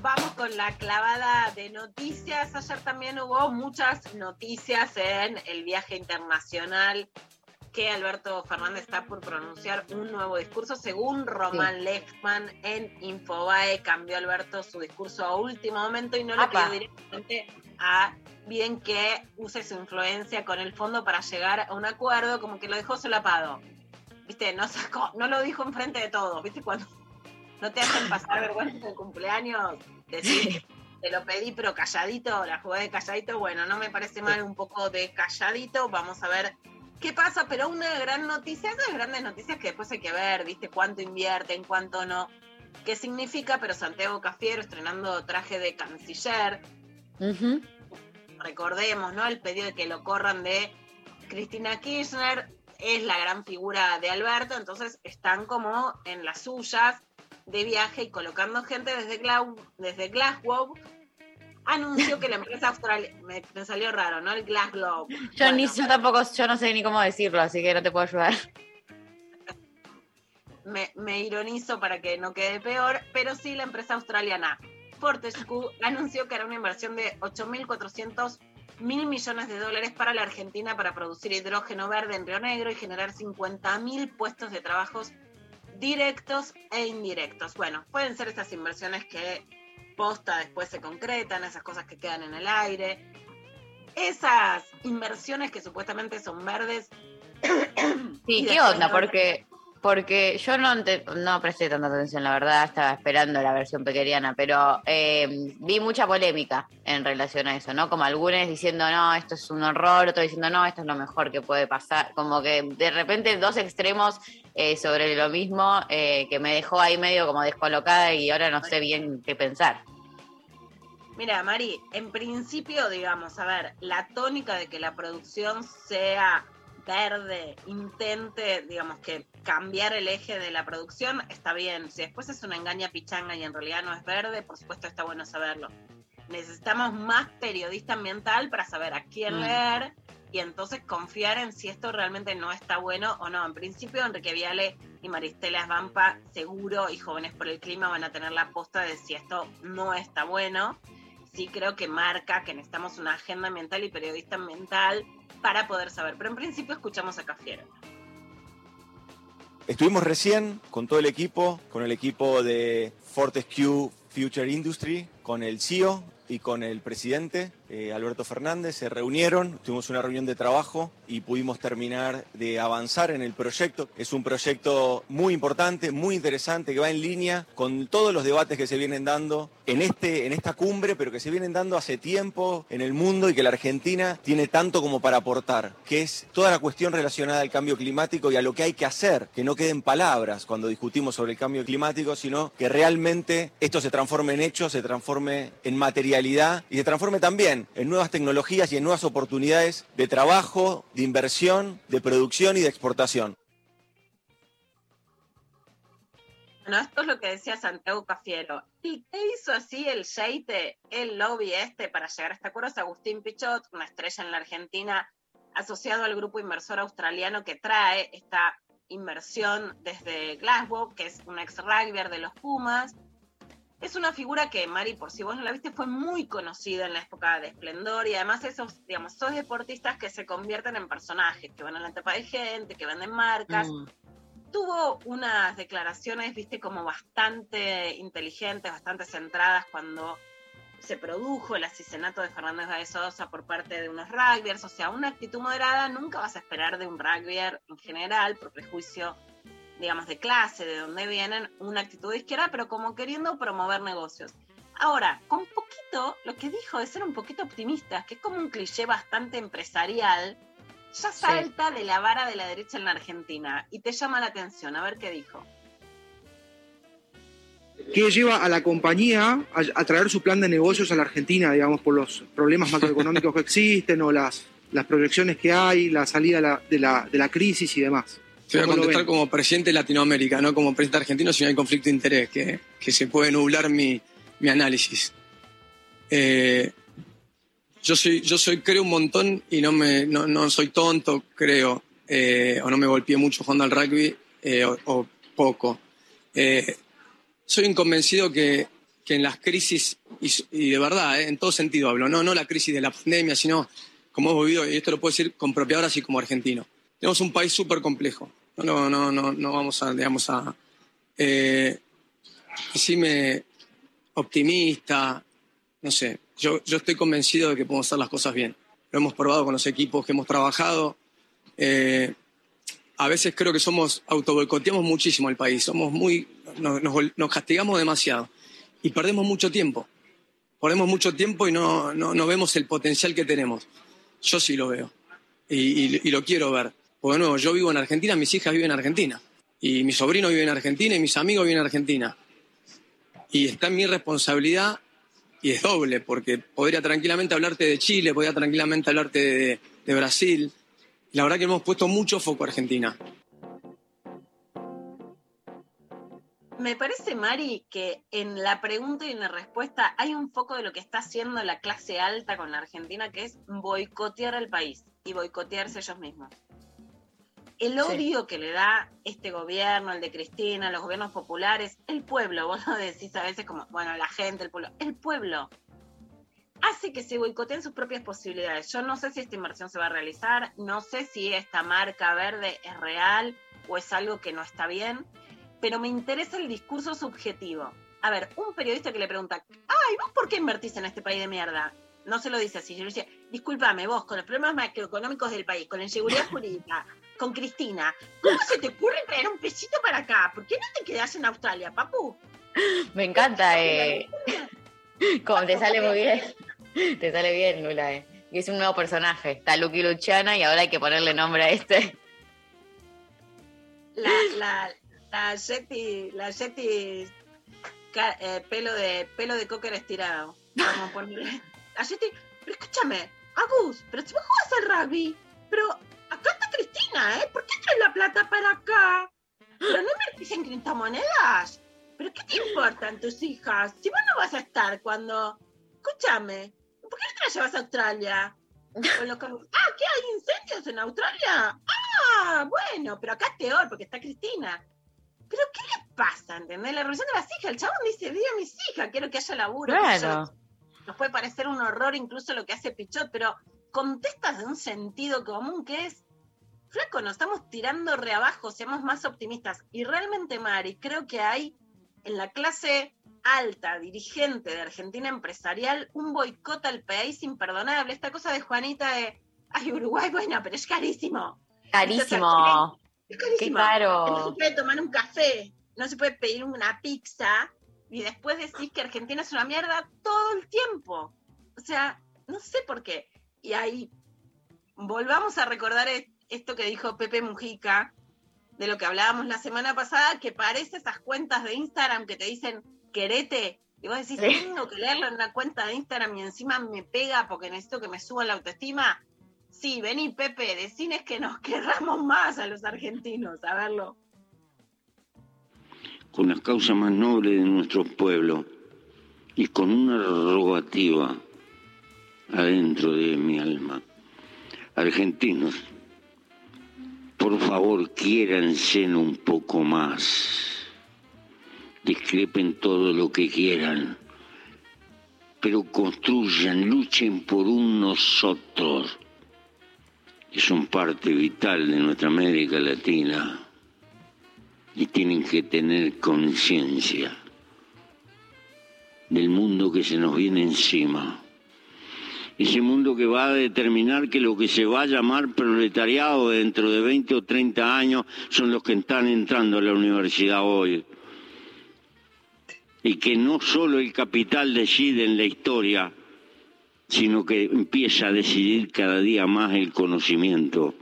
Vamos con la clavada de noticias. Ayer también hubo muchas noticias en el viaje internacional que Alberto Fernández está por pronunciar un nuevo discurso. Según Román Lechman en Infobae, cambió Alberto su discurso a último momento y no le pidió directamente a bien que use su influencia con el fondo para llegar a un acuerdo, como que lo dejó solapado. ¿Viste? No, sacó, no lo dijo enfrente de todos. ¿Viste? Cuando no te hacen pasar vergüenza en el cumpleaños, decir, te lo pedí, pero calladito, la jugué de calladito. Bueno, no me parece mal un poco de calladito. Vamos a ver qué pasa, pero una gran noticia, esas grandes noticias que después hay que ver, ¿viste? Cuánto invierten, cuánto no. ¿Qué significa? Pero Santiago Cafiero estrenando traje de canciller. Recordemos, ¿no? El pedido de que lo corran de Cristina Kirchner es la gran figura de Alberto, entonces están como en las suyas de viaje y colocando gente desde, Glau- desde Glasgow. Anunció que la empresa australiana, me, me salió raro, ¿no? El Glasgow. Yo, ni, yo tampoco, yo no sé ni cómo decirlo, así que no te puedo ayudar. me, me ironizo para que no quede peor, pero sí la empresa australiana Fortescue anunció que hará una inversión de 8.400 mil millones de dólares para la Argentina para producir hidrógeno verde en Río Negro y generar 50.000 puestos de trabajos directos e indirectos. Bueno, pueden ser esas inversiones que posta después se concretan, esas cosas que quedan en el aire. Esas inversiones que supuestamente son verdes. Sí, ¿qué onda? Porque, porque yo no, no presté tanta atención, la verdad, estaba esperando la versión pequeñana, pero eh, vi mucha polémica en relación a eso, ¿no? Como algunos diciendo, no, esto es un horror, otros diciendo, no, esto es lo mejor que puede pasar. Como que de repente dos extremos eh, sobre lo mismo eh, que me dejó ahí medio como descolocada y ahora no sé bien qué pensar. Mira, Mari, en principio, digamos, a ver, la tónica de que la producción sea verde, intente, digamos, que cambiar el eje de la producción, está bien. Si después es una engaña pichanga y en realidad no es verde, por supuesto está bueno saberlo. Necesitamos más periodista ambiental para saber a quién Mm. leer y entonces confiar en si esto realmente no está bueno o no. En principio, Enrique Viale y Maristela Esbampa, seguro, y Jóvenes por el Clima van a tener la posta de si esto no está bueno. Sí creo que marca que necesitamos una agenda ambiental y periodista ambiental para poder saber. Pero en principio escuchamos a Cafiero. Estuvimos recién con todo el equipo, con el equipo de Fortescue Future Industry, con el CEO y con el presidente eh, Alberto Fernández. Se reunieron, tuvimos una reunión de trabajo y pudimos terminar de avanzar en el proyecto. Es un proyecto muy importante, muy interesante, que va en línea con todos los debates que se vienen dando en, este, en esta cumbre, pero que se vienen dando hace tiempo en el mundo y que la Argentina tiene tanto como para aportar, que es toda la cuestión relacionada al cambio climático y a lo que hay que hacer, que no queden palabras cuando discutimos sobre el cambio climático, sino que realmente esto se transforme en hechos, se transforme en materialidad y se transforme también en nuevas tecnologías y en nuevas oportunidades de trabajo, de inversión, de producción y de exportación. Bueno, esto es lo que decía Santiago Cafiero. ¿Y qué hizo así el Sheite, el lobby este, para llegar a este acuerdo? Es Agustín Pichot, una estrella en la Argentina, asociado al grupo inversor australiano que trae esta inversión desde Glasgow, que es un ex rugbyer de los Pumas. Es una figura que, Mari, por si vos no la viste, fue muy conocida en la época de esplendor y además esos, digamos, esos deportistas que se convierten en personajes, que van a la etapa de gente, que venden marcas. Mm. Tuvo unas declaraciones, viste, como bastante inteligentes, bastante centradas cuando se produjo el asesinato de Fernández Baez Sosa por parte de unos rugbyers, o sea, una actitud moderada nunca vas a esperar de un rugbyer en general, por prejuicio, digamos, de clase, de donde vienen, una actitud de izquierda, pero como queriendo promover negocios. Ahora, con poquito, lo que dijo de ser un poquito optimista, que es como un cliché bastante empresarial, ya salta de la vara de la derecha en la Argentina y te llama la atención. A ver qué dijo. que lleva a la compañía a, a traer su plan de negocios a la Argentina, digamos, por los problemas macroeconómicos que existen o las, las proyecciones que hay, la salida de la, de la, de la crisis y demás. Te voy a ¿Cómo lo contestar como presidente de Latinoamérica, no como presidente argentino, si no hay conflicto de interés, que, que se puede nublar mi, mi análisis. Eh, yo soy, yo soy, creo un montón y no me, no, no soy tonto, creo, eh, o no me golpeé mucho jugando al rugby, eh, o, o poco. Soy un convencido que, que en las crisis, y, y de verdad, en todo sentido hablo, no, no la crisis de la pandemia, sino como hemos vivido, y esto lo puedo decir con propiedad y como argentino. Tenemos un país súper complejo. No, no, no, no vamos a, digamos, a. Eh, optimista, no sé. Yo, yo estoy convencido de que podemos hacer las cosas bien. Lo hemos probado con los equipos que hemos trabajado. Eh, a veces creo que somos, autoboicoteamos muchísimo el país. Somos muy, nos, nos, castigamos demasiado y perdemos mucho tiempo. Perdemos mucho tiempo y no, no, no vemos el potencial que tenemos. Yo sí lo veo y lo quiero ver. Porque de nuevo, yo vivo en Argentina, mis hijas viven en Argentina. Y mi sobrino vive en Argentina y mis amigos viven en Argentina. Y está en mi responsabilidad y es doble, porque podría tranquilamente hablarte de Chile, podría tranquilamente hablarte de, de Brasil. La verdad que hemos puesto mucho foco a Argentina. Me parece, Mari, que en la pregunta y en la respuesta hay un foco de lo que está haciendo la clase alta con la Argentina, que es boicotear al país y boicotearse ellos mismos. El Sí. odio que le da este gobierno, el de Cristina, los gobiernos populares, el pueblo, vos lo decís a veces como, bueno, la gente, el pueblo, el pueblo, hace que se boicoteen sus propias posibilidades. Yo no sé si esta inversión se va a realizar, no sé si esta marca verde es real o es algo que no está bien, pero me interesa el discurso subjetivo. A ver, un periodista que le pregunta, ay, ¿vos por qué invertís en este país de mierda? No se lo dice así, yo le dice, discúlpame, vos, con los problemas macroeconómicos del país, con la inseguridad jurídica, con Cristina, ¿cómo se te ocurre traer un pesito para acá? ¿Por qué no te quedás en Australia, papu? Me encanta, eh. Como te sale muy bien. Te sale bien, Lula, eh. Y es un nuevo personaje. Está Lucky Luciana y ahora hay que ponerle nombre a este. La, la, la Yeti, la Yeti, eh, pelo de pelo de cocker estirado. Vamos a ponerle. La Yeti, pero escúchame, Agus, pero si vos jugás al rugby, pero acá está Cristina, ¿eh? ¿Por qué traes la plata para acá? Pero no invertís en criptomonedas. ¿Pero qué te importan tus hijas? Si vos no vas a estar cuando. Escúchame, ¿por qué no te las llevas a Australia? Con los Ah, ¿qué hay incendios en Australia? Ah, bueno, pero acá es peor porque está Cristina. ¿Pero qué le pasa? ¿Entendés? La relación de las hijas. El chabón dice, vive a mis hijas, quiero que haya laburo. yo. Nos puede parecer un horror incluso lo que hace Pichot, pero contestas de un sentido común que es, flaco, nos estamos tirando re abajo, seamos más optimistas. Y realmente, Mari, creo que hay en la clase alta, dirigente de Argentina empresarial, un boicot al país imperdonable. Esta cosa de Juanita de, ay, Uruguay, bueno, pero es carísimo. Carísimo. Es Qué carísimo. No se caro. puede tomar un café, no se puede pedir una pizza y después decís que Argentina es una mierda todo el tiempo. O sea, no sé por qué. Y ahí volvamos a recordar es- esto que dijo Pepe Mujica, de lo que hablábamos la semana pasada, que parece esas cuentas de Instagram que te dicen querete. Y vos decís, Sí. tengo que leerlo en una cuenta de Instagram y encima me pega porque necesito que me suba la autoestima. Sí, vení, Pepe, decines que nos querramos más a los argentinos, a verlo. Con las causas más nobles de nuestro pueblo y con una rogativa adentro de mi alma. Argentinos, por favor, quiéranse un poco más. Discrepen todo lo que quieran, pero construyan, luchen por un nosotros, que son parte vital de nuestra América Latina y tienen que tener conciencia del mundo que se nos viene encima. Ese mundo que va a determinar que lo que se va a llamar proletariado dentro de 20 o 30 años son los que están entrando a la universidad hoy. Y que no solo el capital decide en la historia, sino que empieza a decidir cada día más el conocimiento.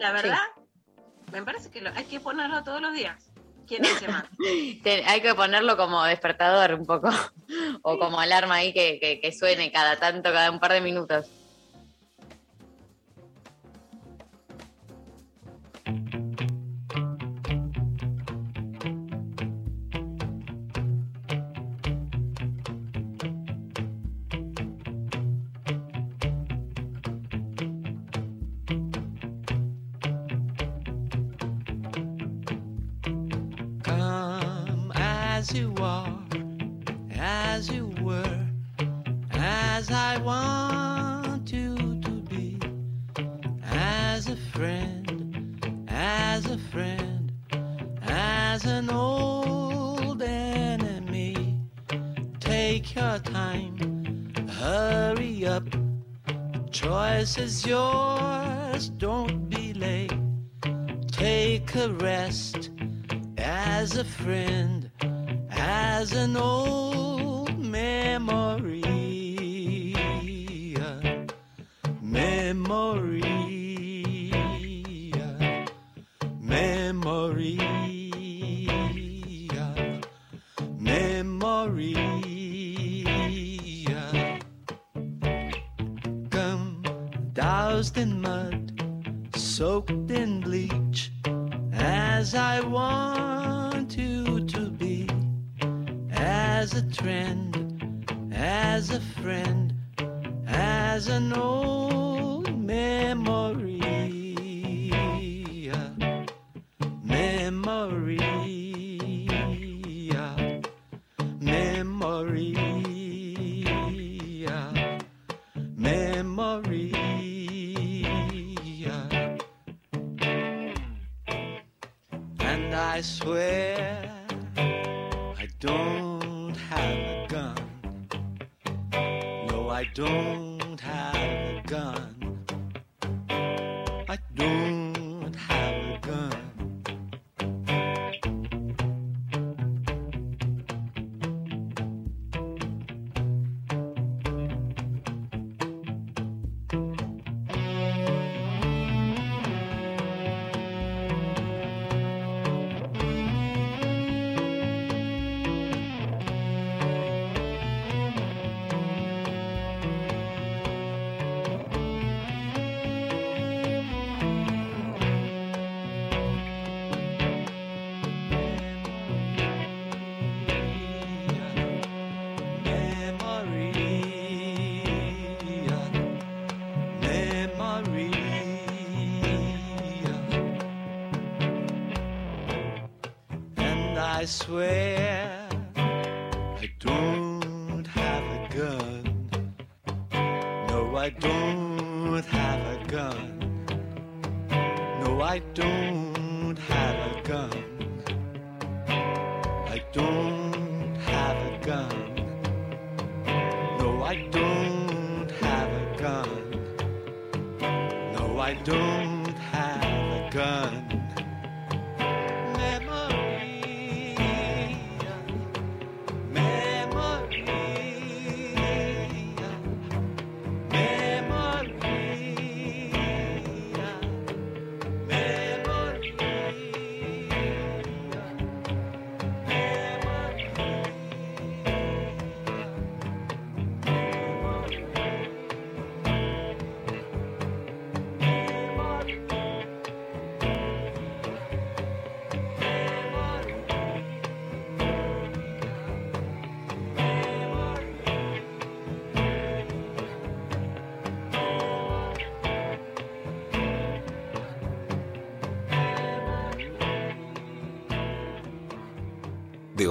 La verdad, me parece que lo- hay que ponerlo todos los días. ¿Quién dice más? Hay que ponerlo como despertador un poco. O como alarma ahí que, que- que suene cada tanto, cada un par de minutos.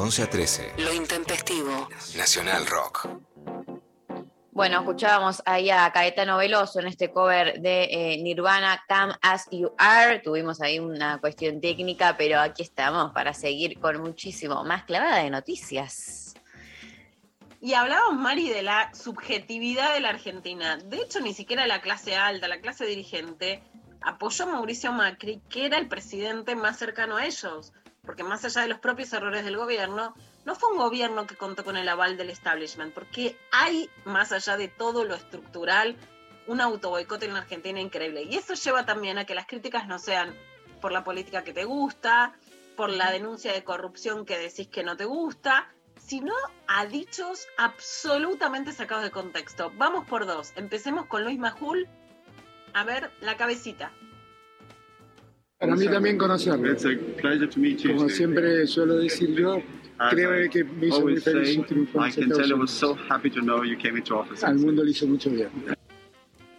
11 a 13. Lo intempestivo. Nacional Rock. Bueno, escuchábamos ahí a Caetano Veloso en este cover de eh, Nirvana, Come As You Are. Tuvimos ahí una cuestión técnica, pero aquí estamos para seguir con muchísimo más clavada de noticias. Y hablábamos, Mari, de la subjetividad de la Argentina. De hecho, ni siquiera la clase alta, la clase dirigente, apoyó a Mauricio Macri, que era el presidente más cercano a ellos. Porque más allá de los propios errores del gobierno, no fue un gobierno que contó con el aval del establishment, porque hay, más allá de todo lo estructural, un autoboicote en la Argentina increíble. Y eso lleva también a que las críticas no sean por la política que te gusta, por la denuncia de corrupción que decís que no te gusta, sino a dichos absolutamente sacados de contexto. Vamos por dos. Empecemos con Luis Majul. A ver, la cabecita. Para mí también conocerlo. Como siempre suelo decir yo, creo que me hizo muy feliz. Al mundo le hizo mucho bien.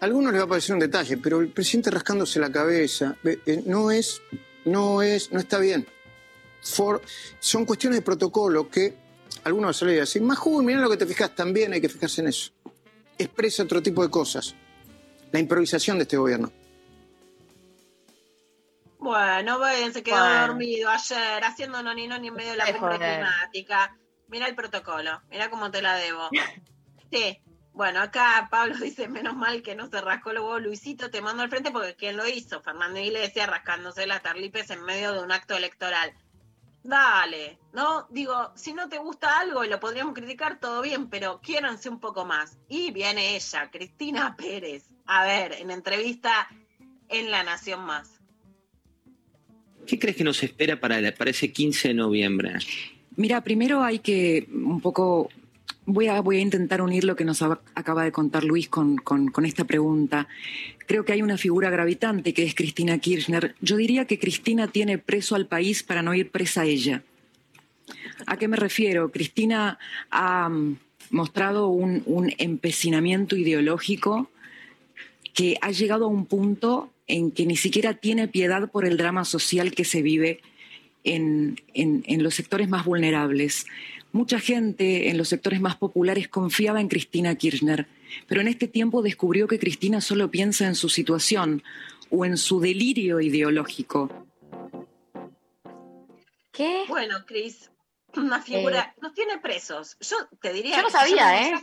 A algunos les va a parecer un detalle, pero el presidente rascándose la cabeza eh, no es, no es, no está bien. son cuestiones de protocolo que algunos suelen decir, más joven, mira lo que te fijas, también hay que fijarse en eso. Expresa otro tipo de cosas. La improvisación de este gobierno. Bueno, bien, se quedó dormido ayer haciendo no ni en medio de la cumbre climática. Mira el protocolo, mira cómo te la debo. Sí, bueno, acá Pablo dice, menos mal que no se rascó luego Luisito, te mando al frente porque ¿quién lo hizo? Fernando Iglesias rascándose las tarlipes en medio de un acto electoral. Dale, ¿no? Digo, si no te gusta algo y lo podríamos criticar, todo bien, pero quiéranse un poco más. Y viene ella, Cristina Pérez, a ver, en entrevista en La Nación Más. ¿Qué crees que nos espera para, ese 15 de noviembre? Mira, primero hay que un poco Voy a, voy a, intentar unir lo que nos acaba de contar Luis con, con, esta pregunta. Creo que hay una figura gravitante que es Cristina Kirchner. Yo diría que Cristina tiene preso al país para no ir presa a ella. ¿A qué me refiero? Cristina ha mm, mostrado un, un empecinamiento ideológico que ha llegado a un punto en que ni siquiera tiene piedad por el drama social que se vive en, en, en los sectores más vulnerables. Mucha gente en los sectores más populares confiaba en Cristina Kirchner, pero en este tiempo descubrió que Cristina solo piensa en su situación o en su delirio ideológico. ¿Qué? Bueno, Cris, una figura, eh, nos tiene presos. Yo te diría. Yo no sabía, ¿eh?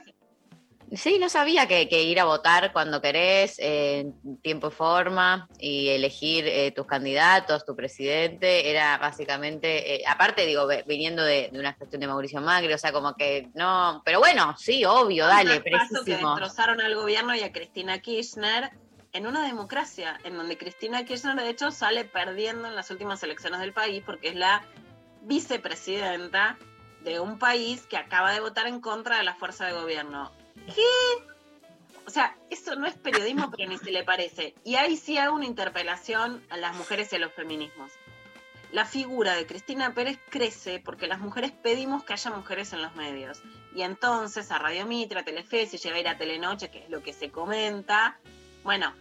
Sí, no sabía que, ir a votar cuando querés, en tiempo y forma, y elegir eh, tus candidatos, tu presidente, era básicamente, eh, aparte digo, viniendo de, una gestión de Mauricio Macri, o sea, como que no, pero bueno, sí, obvio, dale, precisísimo. que destrozaron al gobierno y a Cristina Kirchner en una democracia, en donde Cristina Kirchner de hecho sale perdiendo en las últimas elecciones del país porque es la vicepresidenta de un país que acaba de votar en contra de la fuerza de gobierno ¿Qué? O sea, eso no es periodismo, pero ni se le parece. Y ahí sí hago una interpelación a las mujeres y a los feminismos. La figura de Cristina Pérez crece porque las mujeres pedimos que haya mujeres en los medios. Y entonces a Radio Mitra, Telefe, si llega a ir a Telenoche, que es lo que se comenta, bueno,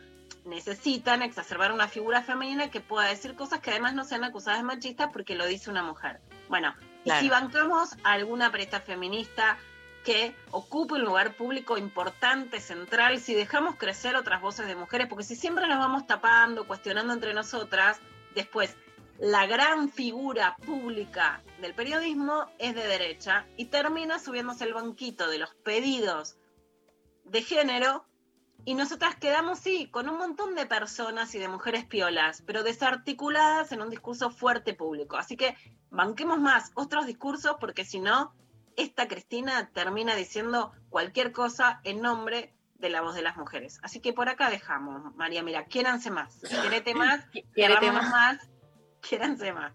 necesitan exacerbar una figura femenina que pueda decir cosas que además no sean acusadas de machistas porque lo dice una mujer. Bueno, y si bancamos a alguna presta feminista que ocupe un lugar público importante, central, si dejamos crecer otras voces de mujeres, porque si siempre nos vamos tapando, cuestionando entre nosotras, después la gran figura pública del periodismo es de derecha y termina subiéndose el banquito de los pedidos de género y nosotras quedamos, sí, con un montón de personas y de mujeres piolas, pero desarticuladas en un discurso fuerte público. Así que banquemos más otros discursos porque si no, esta Cristina termina diciendo cualquier cosa en nombre de la voz de las mujeres. Así que por acá dejamos, María, mira, quiéranse más, quierete más, quierete más, más, quiéranse más.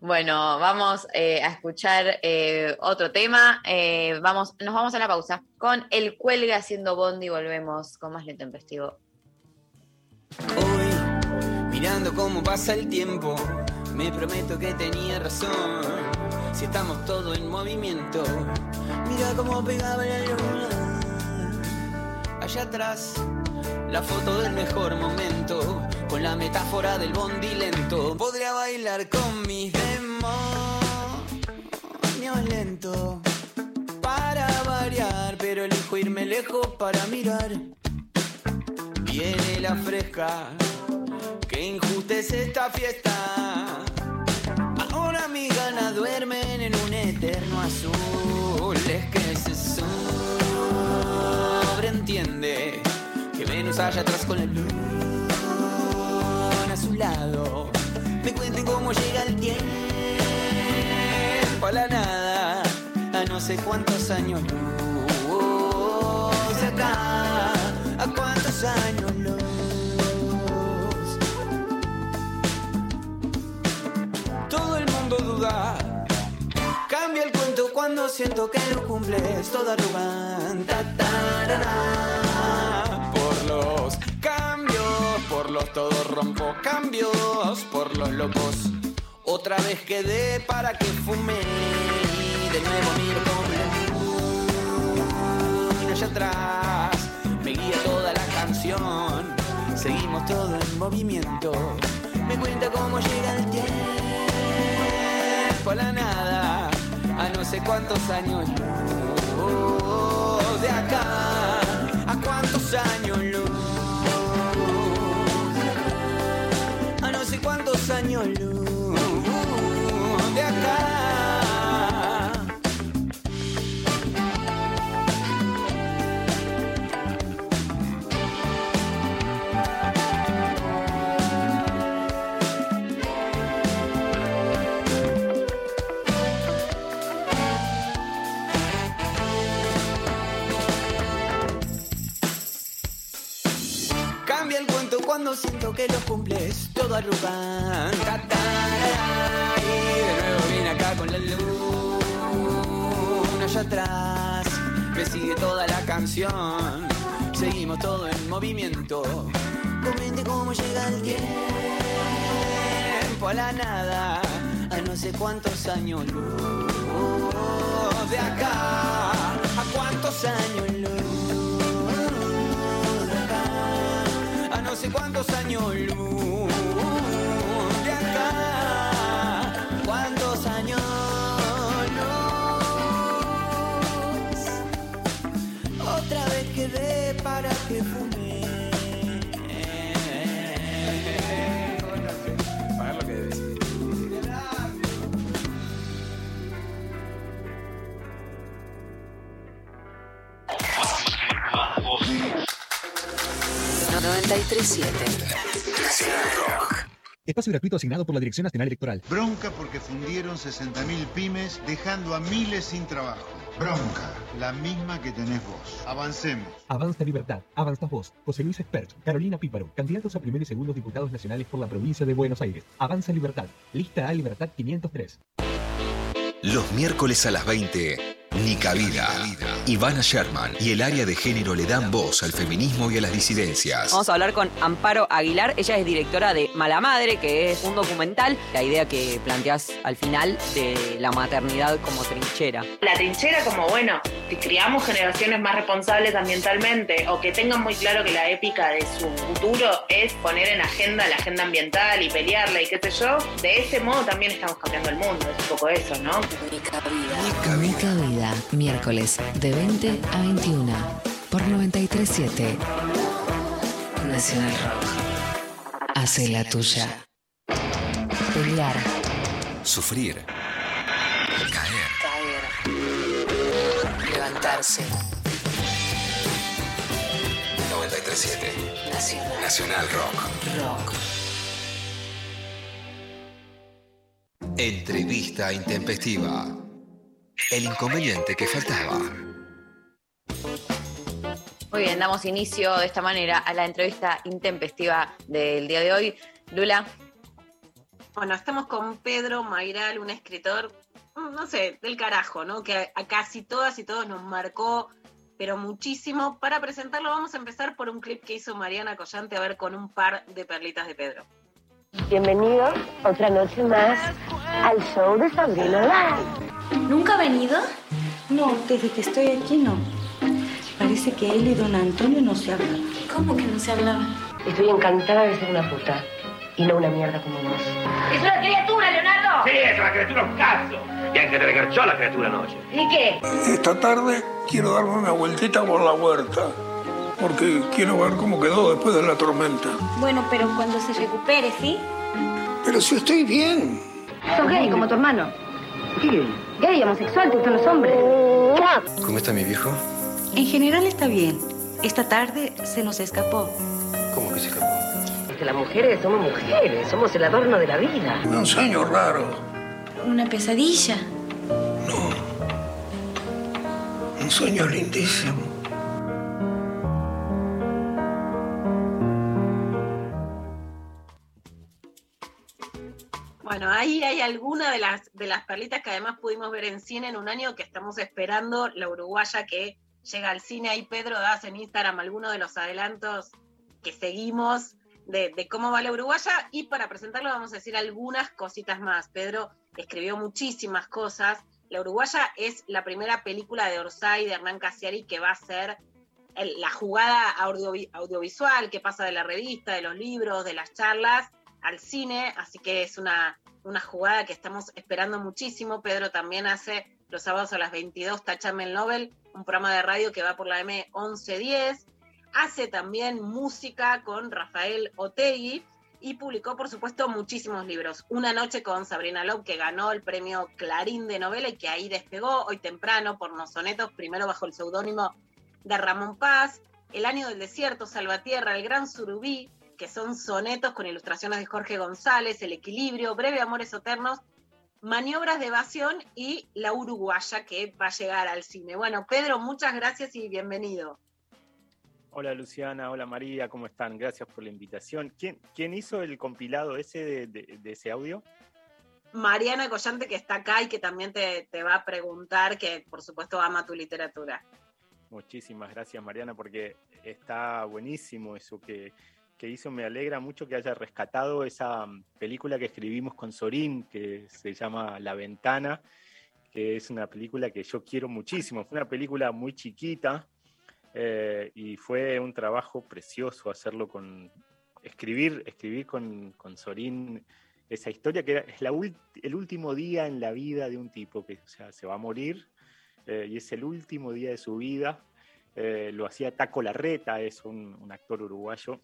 Bueno, vamos eh, a escuchar eh, otro tema. Eh, vamos, nos vamos a la pausa con el cuelga haciendo Bondi y volvemos con más lento investigo. Hoy, mirando cómo pasa el tiempo, me prometo que tenía razón si estamos todos en movimiento. Mira cómo pegaba la luna. Allá atrás, la foto del mejor momento, con la metáfora del bondi lento. Podría bailar con mis demonios lento. Para variar, pero elijo irme lejos para mirar. Viene la fresca, que injusta es esta fiesta mis ganas duermen en un eterno azul. Es que se sobreentiende que Venus allá atrás con el luna a su lado. Me cuenten cómo llega el tiempo a la nada, a no sé cuántos años luz. Acá, a cuántos años luz. El cuento cuando siento que lo cumples todo arrogante. Por los cambios, por los todos rompo cambios, por los locos. Otra vez quedé para que fume de nuevo miro como allá atrás me guía toda la canción. Seguimos todo en movimiento. Me cuenta cómo llega el tiempo por la nada, a no sé cuántos años luz de acá, a cuántos años luz, a no sé cuántos años luz cuando siento que lo cumples todo arrugan. Y de nuevo viene acá con la luna allá atrás. Me sigue toda la canción. Seguimos todo en movimiento. Comente cómo llega el tiempo a la nada. A no sé cuántos años luz de acá. A cuántos años luz no sé cuántos años luz Espacio gratuito asignado por la Dirección Nacional Electoral. Bronca porque fundieron 60.000 pymes dejando a miles sin trabajo. Bronca, la misma que tenés vos. Avancemos. Avanza Libertad, avanzas vos. José Luis Espert, Carolina Píparo, candidatos a primer y segundo diputados nacionales por la provincia de Buenos Aires. Avanza Libertad, lista A Libertad 503. Los miércoles a las 20, Ni Cabida. Ivana Sherman y el área de género le dan voz al feminismo y a las disidencias. Vamos a hablar con Amparo Aguilar. Ella es directora de Mala Madre, que es un documental. La idea que planteas al final de la maternidad como trinchera. La trinchera como, bueno, que criamos generaciones más responsables ambientalmente o que tengan muy claro que la épica de su futuro es poner en agenda la agenda ambiental y pelearla y qué sé yo. De ese modo también estamos cambiando el mundo. Es un poco eso, ¿no? Mica Vida, miércoles de 20 a 21 por 937 Nacional Rock. Hace la tuya. Pelear, Sufrir. Levantarse. 937 Nacional, Nacional Rock. Rock. Entrevista intempestiva. El inconveniente que faltaba. Muy bien, damos inicio de esta manera a la entrevista intempestiva del día de hoy. Lula, Bueno, estamos con Pedro Mayral, un escritor, no sé, del carajo, ¿no? Que a, a casi todas y todos nos marcó, pero muchísimo. Para presentarlo vamos a empezar por un clip que hizo Mariana Collante, a ver, con un par de perlitas de Pedro. Bienvenidos otra noche más al show de Sabrina Live. ¿Nunca ha venido? No, desde que estoy aquí no. Parece que él y don Antonio no se hablan. ¿Cómo que no se hablaban? Estoy encantada de ser una puta y no una mierda como vos. ¡Es una criatura, Leonardo! Sí, es una criatura un caso. Y anche te regarchó la criatura anoche. ¿Y qué? Esta tarde quiero darme una vueltita por la huerta, porque quiero ver cómo quedó después de la tormenta. Bueno, pero cuando se recupere, ¿sí? Pero si estoy bien. Sos gay como tu hermano. ¿Qué? Gay, homosexual, te gustan los hombres. ¿Cómo está mi viejo? En general está bien. Esta tarde se nos escapó. ¿Cómo que se escapó? Que las mujeres somos mujeres, somos el adorno de la vida. Un sueño raro, Una pesadilla. un sueño lindísimo. Bueno, ahí hay alguna de las, de las perlitas que además pudimos ver en cine en un año que estamos esperando, la uruguaya que llega al cine. Ahí Pedro das en Instagram algunos de los adelantos que seguimos de, cómo va la uruguaya y para presentarlo vamos a decir algunas cositas más. Pedro escribió muchísimas cosas. La uruguaya es la primera película de Orsay, de Hernán Casiari, que va a ser la jugada audiovi- audiovisual que pasa de la revista, de los libros, de las charlas al cine, así que es una, una jugada que estamos esperando muchísimo. Pedro también hace los sábados a las 22, Tachame el Nobel, un programa de radio que va por la M1110. Hace también música con Rafael Otegui y publicó, por supuesto, muchísimos libros. Una noche con Sabrina Loeb, que ganó el premio Clarín de novela y que ahí despegó hoy temprano por los sonetos, primero bajo el seudónimo de Ramón Paz. El año del desierto, Salvatierra, El Gran Surubí, que son sonetos con ilustraciones de Jorge González, El Equilibrio, Breve Amores Eternos, Maniobras de Evasión y La Uruguaya, que va a llegar al cine. Bueno, Pedro, muchas gracias y bienvenido. Hola Luciana, hola María, ¿cómo están? Gracias por la invitación. ¿Quién, quién hizo el compilado ese de, ese audio? Mariana Collante, que está acá y que también te, te, va a preguntar, que por supuesto ama tu literatura. Muchísimas gracias Mariana, porque está buenísimo eso que, que hizo. Me alegra mucho que haya rescatado esa mm, película que escribimos con Sorín, que se llama La Ventana, que es una película que yo quiero muchísimo. Fue una película muy chiquita, eh, y fue un trabajo precioso hacerlo con, escribir, escribir con, con Sorín esa historia que es la el último día en la vida de un tipo que se va a morir eh, y es el último día de su vida. Eh, lo hacía Taco Larreta, es un, un, actor uruguayo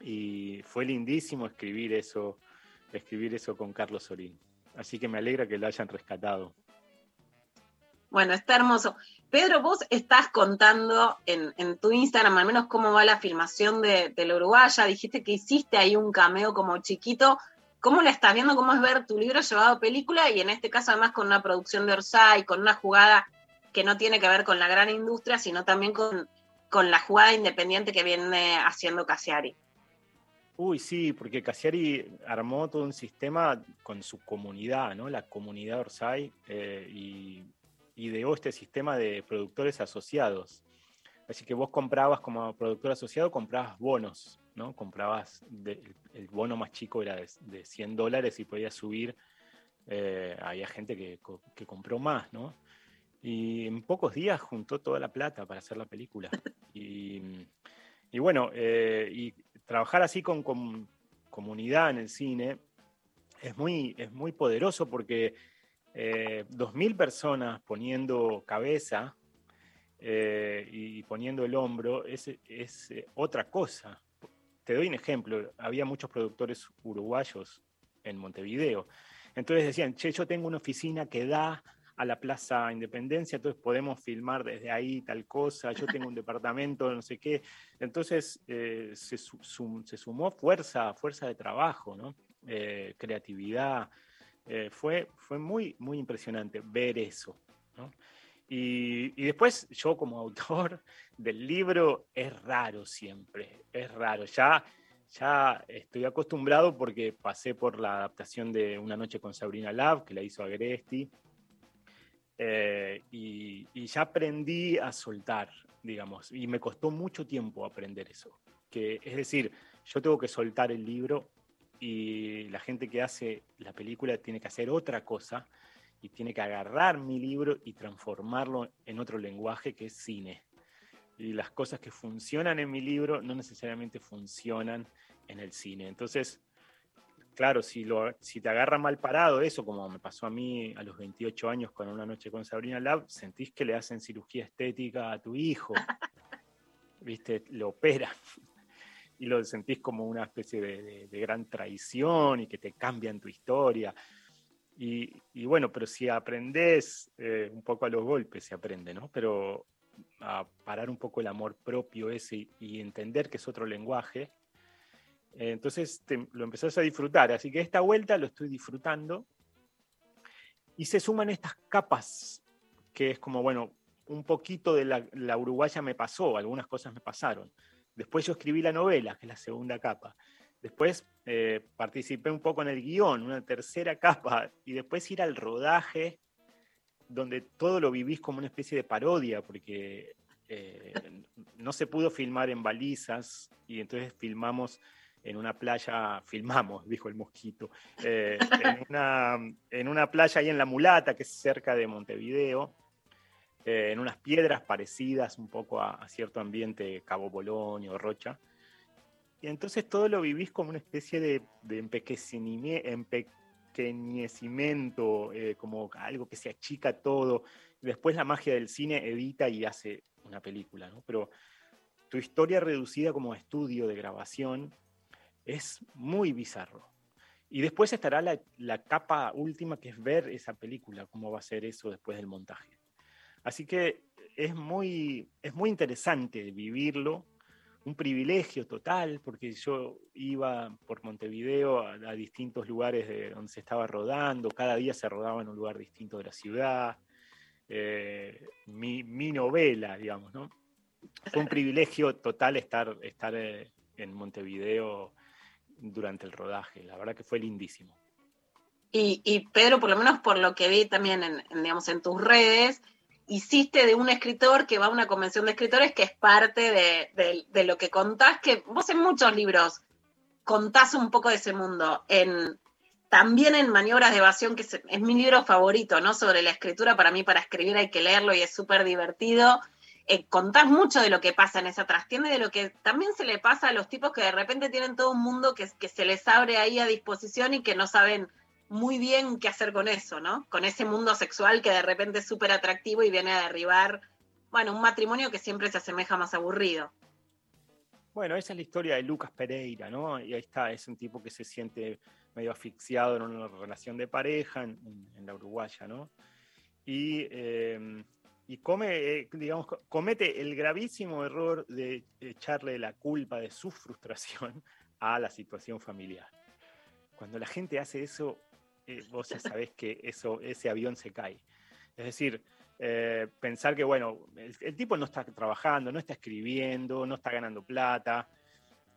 y fue lindísimo escribir eso, escribir eso con Carlos Sorín. Así que me alegra que lo hayan rescatado. Bueno, está hermoso. Pedro, vos estás contando en, tu Instagram al menos cómo va la filmación de, la Uruguaya. Dijiste que hiciste ahí un cameo como chiquito. ¿Cómo la estás viendo? ¿Cómo es ver tu libro llevado a película? Y en este caso, además, con una producción de Orsay, con una jugada que no tiene que ver con la gran industria, sino también con, con la jugada independiente que viene haciendo Cassiari. Uy, sí, porque Cassiari armó todo un sistema con su comunidad, ¿no? La comunidad Orsay, eh, y ideó este sistema de productores asociados. Así que vos comprabas como productor asociado, comprabas bonos, ¿no? Comprabas, el bono más chico era de, 100 dólares y podías subir, eh, había gente que, compró más, ¿no? Y en pocos días juntó toda la plata para hacer la película. Y, bueno, eh, y trabajar así con, comunidad en el cine es muy, es muy poderoso porque eh, 2.000 personas poniendo cabeza eh, y poniendo el hombro es, eh, otra cosa. Te doy un ejemplo, había muchos productores uruguayos en Montevideo. Entonces decían, che, yo tengo una oficina que da a la Plaza Independencia, entonces podemos filmar desde ahí tal cosa, yo tengo un departamento, no sé qué. Entonces eh, se, sumó fuerza, fuerza de trabajo, ¿no? creatividad, eh, fue, fue muy, muy impresionante ver eso. Y, después yo como autor del libro es raro siempre, es raro. Ya, ya estoy acostumbrado porque pasé por la adaptación de Una noche con Sabrina Lab, que la hizo Agresti, eh, y, y, ya aprendí a soltar, digamos, y me costó mucho tiempo aprender eso. Que, es decir, yo tengo que soltar el libro y la gente que hace la película tiene que hacer otra cosa y tiene que agarrar mi libro y transformarlo en otro lenguaje que es cine. Y las cosas que funcionan en mi libro no necesariamente funcionan en el cine. Entonces, claro, si, lo, si te agarra mal parado eso, como me pasó a mí a los 28 años con Una Noche con Sabrina Lab, sentís que le hacen cirugía estética a tu hijo. ¿Viste? Lo operan y lo sentís como una especie de, gran traición y que te cambian tu historia. Y, bueno, pero si aprendes eh, un poco a los golpes, se aprende, ¿no? Pero a parar un poco el amor propio ese y, entender que es otro lenguaje, eh, entonces lo empezás a disfrutar. Así que esta vuelta lo estoy disfrutando. Y se suman estas capas, que es como, bueno, un poquito de la, la uruguaya me pasó, algunas cosas me pasaron Después yo escribí la novela, que es la segunda capa. Después eh, participé un poco en el guion, una tercera capa. Y después ir al rodaje, donde todo lo vivís como una especie de parodia, porque eh, no se pudo filmar en balizas y entonces filmamos en una playa, filmamos, dijo el mosquito, eh, en, una, en, una, playa ahí en La Mulata, que es cerca de Montevideo, eh, en unas piedras parecidas un poco a, cierto ambiente Cabo Polonio, Rocha. Y entonces todo lo vivís como una especie de, de empequeñecimiento, pequeñecimiento, eh, como algo que se achica todo. Después la magia del cine edita y hace una película, ¿no? Pero tu historia reducida como estudio de grabación es muy bizarro. Y después estará la, la, capa última, que es ver esa película, cómo va a ser eso después del montaje. Así que es muy, es muy interesante vivirlo, un privilegio total, porque yo iba por Montevideo a, a, distintos lugares de donde se estaba rodando, cada día se rodaba en un lugar distinto de la ciudad. Eh, mi, mi, novela, digamos, ¿no? Fue un privilegio total estar, estar eh, en Montevideo durante el rodaje. La verdad que fue lindísimo. Y, y Pedro, por lo menos por lo que vi también en, en, digamos, en tus redes, hiciste de un escritor que va a una convención de escritores que es parte de, lo que contás, que vos en muchos libros contás un poco de ese mundo. En, también en Maniobras de Evasión, que es, es mi libro favorito, ¿no? Sobre la escritura, para mí para escribir hay que leerlo y es súper divertido eh, contás mucho de lo que pasa en esa trastienda y de lo que también se le pasa a los tipos que de repente tienen todo un mundo que, que se les abre ahí a disposición y que no saben muy bien qué hacer con eso, ¿no? Con ese mundo sexual que de repente es súper atractivo y viene a derribar, bueno, un matrimonio que siempre se asemeja más aburrido. Bueno, esa es la historia de Lucas Pereira, ¿no? Y ahí está, es un tipo que se siente medio asfixiado en una relación de pareja en, la Uruguaya, ¿no? Y eh, y come, eh, digamos, comete el gravísimo error de echarle la culpa de su frustración a la situación familiar. Cuando la gente hace eso, eh, vos ya sabés que eso, ese avión se cae. Es decir, eh, pensar que, bueno, el, tipo no está trabajando, no está escribiendo, no está ganando plata,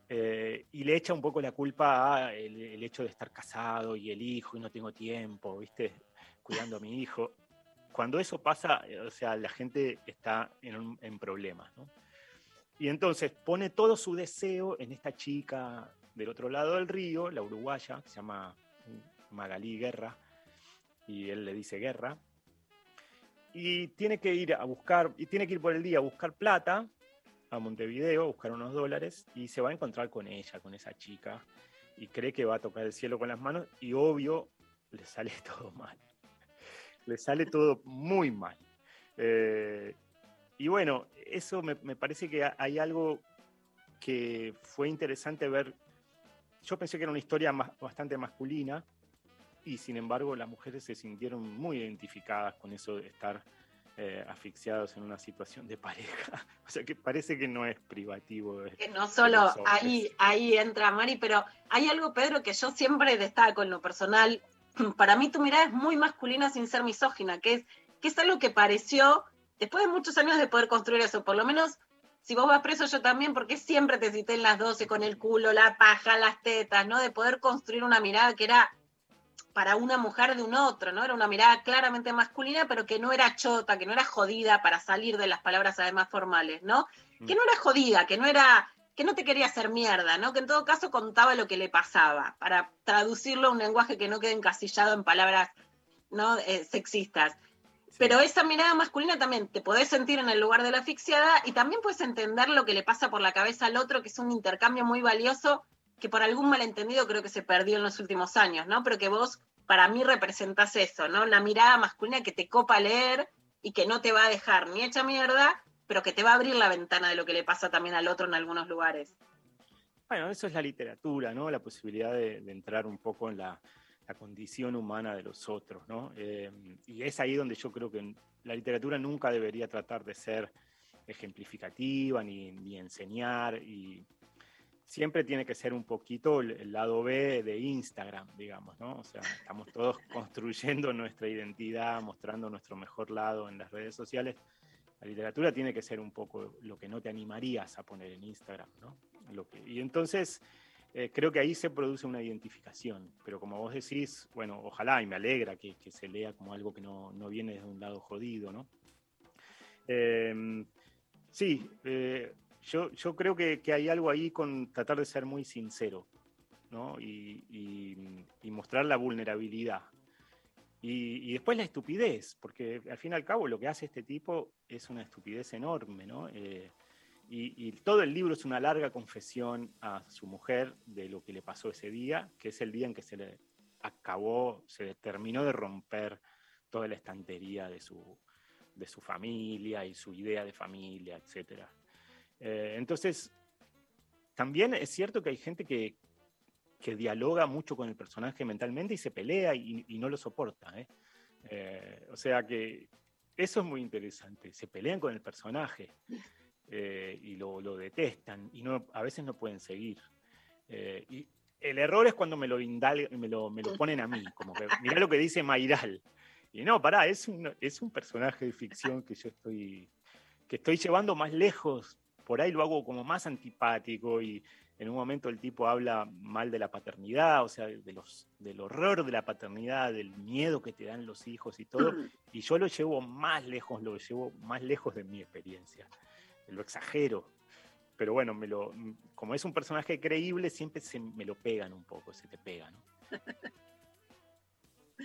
eh, y le echa un poco la culpa a el, el, hecho de estar casado y el hijo y no tengo tiempo, ¿viste? Cuidando a mi hijo cuando eso pasa, o sea, la gente está en, en problemas, ¿no? Y entonces pone todo su deseo en esta chica del otro lado del río, la uruguaya, que se llama Magalí Guerra, y él le dice Guerra, y tiene que ir a buscar, y tiene que ir por el día a buscar plata a Montevideo, a buscar unos dólares, y se va a encontrar con ella, con esa chica, y cree que va a tocar el cielo con las manos, y obvio, le sale todo mal le sale todo muy mal. Eh, y bueno, eso me, me, parece que hay algo que fue interesante ver. Yo pensé que era una historia más, bastante masculina y sin embargo las mujeres se sintieron muy identificadas con eso de estar eh, asfixiados en una situación de pareja. O sea que parece que no es privativo. Que no solo ahí, ahí entra Mari, pero hay algo, Pedro, que yo siempre destaco en lo personal, para mí tu mirada es muy masculina sin ser misógina, que es, que es algo que pareció, después de muchos años de poder construir eso, por lo menos si vos vas preso yo también, porque siempre te cité en las 12 con el culo, la paja, las tetas, ¿no? De poder construir una mirada que era para una mujer de un otro, ¿no? Era una mirada claramente masculina, pero que no era chota, que no era jodida para salir de las palabras además formales, ¿no? Mm. Que no era jodida, que no era que no te quería hacer mierda, ¿no? Que en todo caso contaba lo que le pasaba, para traducirlo a un lenguaje que no quede encasillado en palabras ¿no? Eh, sexistas. Sí. Pero esa mirada masculina también te podés sentir en el lugar de la asfixiada y también puedes entender lo que le pasa por la cabeza al otro, que es un intercambio muy valioso que por algún malentendido creo que se perdió en los últimos años, ¿no? Pero que vos para mí representás eso, ¿no? La mirada masculina que te copa leer y que no te va a dejar ni hecha mierda, pero que te va a abrir la ventana de lo que le pasa también al otro en algunos lugares. Bueno, eso es la literatura, ¿no? La posibilidad de, entrar un poco en la, la, condición humana de los otros, ¿no? Eh, y es ahí donde yo creo que la literatura nunca debería tratar de ser ejemplificativa ni, ni enseñar y siempre tiene que ser un poquito el, lado B de Instagram, digamos, ¿no? O sea, estamos todos construyendo nuestra identidad, mostrando nuestro mejor lado en las redes sociales, la literatura tiene que ser un poco lo que no te animarías a poner en Instagram, ¿no? Lo que, y entonces eh, creo que ahí se produce una identificación, pero como vos decís, bueno, ojalá y me alegra que, que se lea como algo que no, no, viene de un lado jodido, ¿no? Eh, sí, eh, yo, yo, creo que, que, hay algo ahí con tratar de ser muy sincero, ¿no? Y, y, y mostrar la vulnerabilidad, y, y, después la estupidez, porque al fin y al cabo lo que hace este tipo es una estupidez enorme, ¿no? Eh, y, y, todo el libro es una larga confesión a su mujer de lo que le pasó ese día, que es el día en que se le acabó, se terminó de romper toda la estantería de su, de su familia y su idea de familia, etc. Eh, entonces, también es cierto que hay gente que, que, dialoga mucho con el personaje mentalmente y se pelea y, no lo soporta. ¿eh? Eh, o sea que eso es muy interesante. Se pelean con el personaje y lo, lo, detestan y no, a veces no pueden seguir. y el error es cuando me lo, me lo, me lo ponen a mí, como que mirá lo que dice Mairal. Y no, pará, es un, es un personaje de ficción que yo estoy, que estoy llevando más lejos. Por ahí lo hago como más antipático y en un momento el tipo habla mal de la paternidad, o sea, de los, del horror de la paternidad, del miedo que te dan los hijos y todo. Y yo lo llevo más lejos, lo llevo más lejos de mi experiencia. Lo exagero. Pero bueno, me lo, como es un personaje creíble, siempre se me lo pegan un poco, se te pega, ¿no?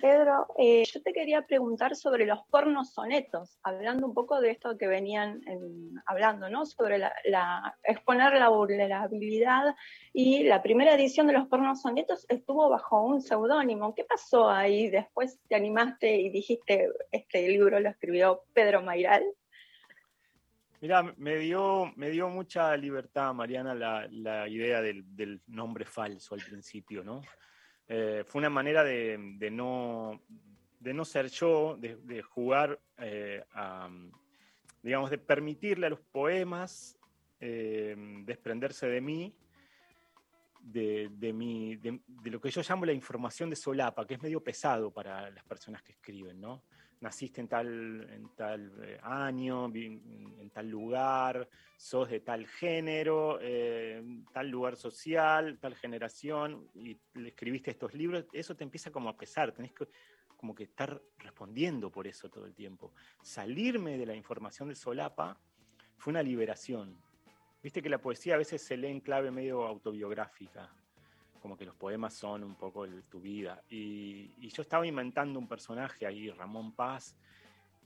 Pedro, eh, yo te quería preguntar sobre los pornos sonetos, hablando un poco de esto que venían hablando, ¿no? Sobre la, exponer la vulnerabilidad y la primera edición de los pornos sonetos estuvo bajo un seudónimo. ¿Qué pasó ahí? Después te animaste y dijiste, este libro lo escribió Pedro Mairal. Mira, me dio, me dio mucha libertad, Mariana, la, idea del, del nombre falso al principio, ¿no? Eh, fue una manera de, no, de no ser yo, de, jugar, eh, digamos, de permitirle a los poemas eh, desprenderse de mí, de, de, de, lo que yo llamo la información de solapa, que es medio pesado para las personas que escriben, ¿no? Naciste en tal, en tal eh, año, en tal lugar, sos de tal género, eh, tal lugar social, tal generación, y escribiste estos libros, eso te empieza como a pesar, tenés que como que estar respondiendo por eso todo el tiempo. Salirme de la información de solapa fue una liberación. Viste que la poesía a veces se lee en clave medio autobiográfica como que los poemas son un poco tu vida. Y, yo estaba inventando un personaje ahí, Ramón Paz,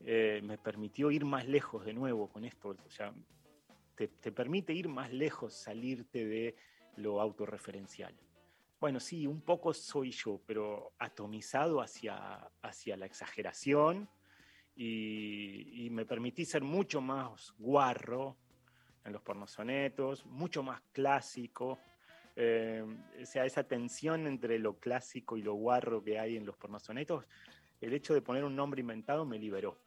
eh, me permitió ir más lejos de nuevo con esto. O sea, te, permite ir más lejos, salirte de lo autorreferencial. Bueno, sí, un poco soy yo, pero atomizado hacia, hacia la exageración y, y me permití ser mucho más guarro en los pornosonetos, mucho más clásico, eh, o sea, esa tensión entre lo clásico y lo guarro que hay en los pornosonetos, el hecho de poner un nombre inventado me liberó.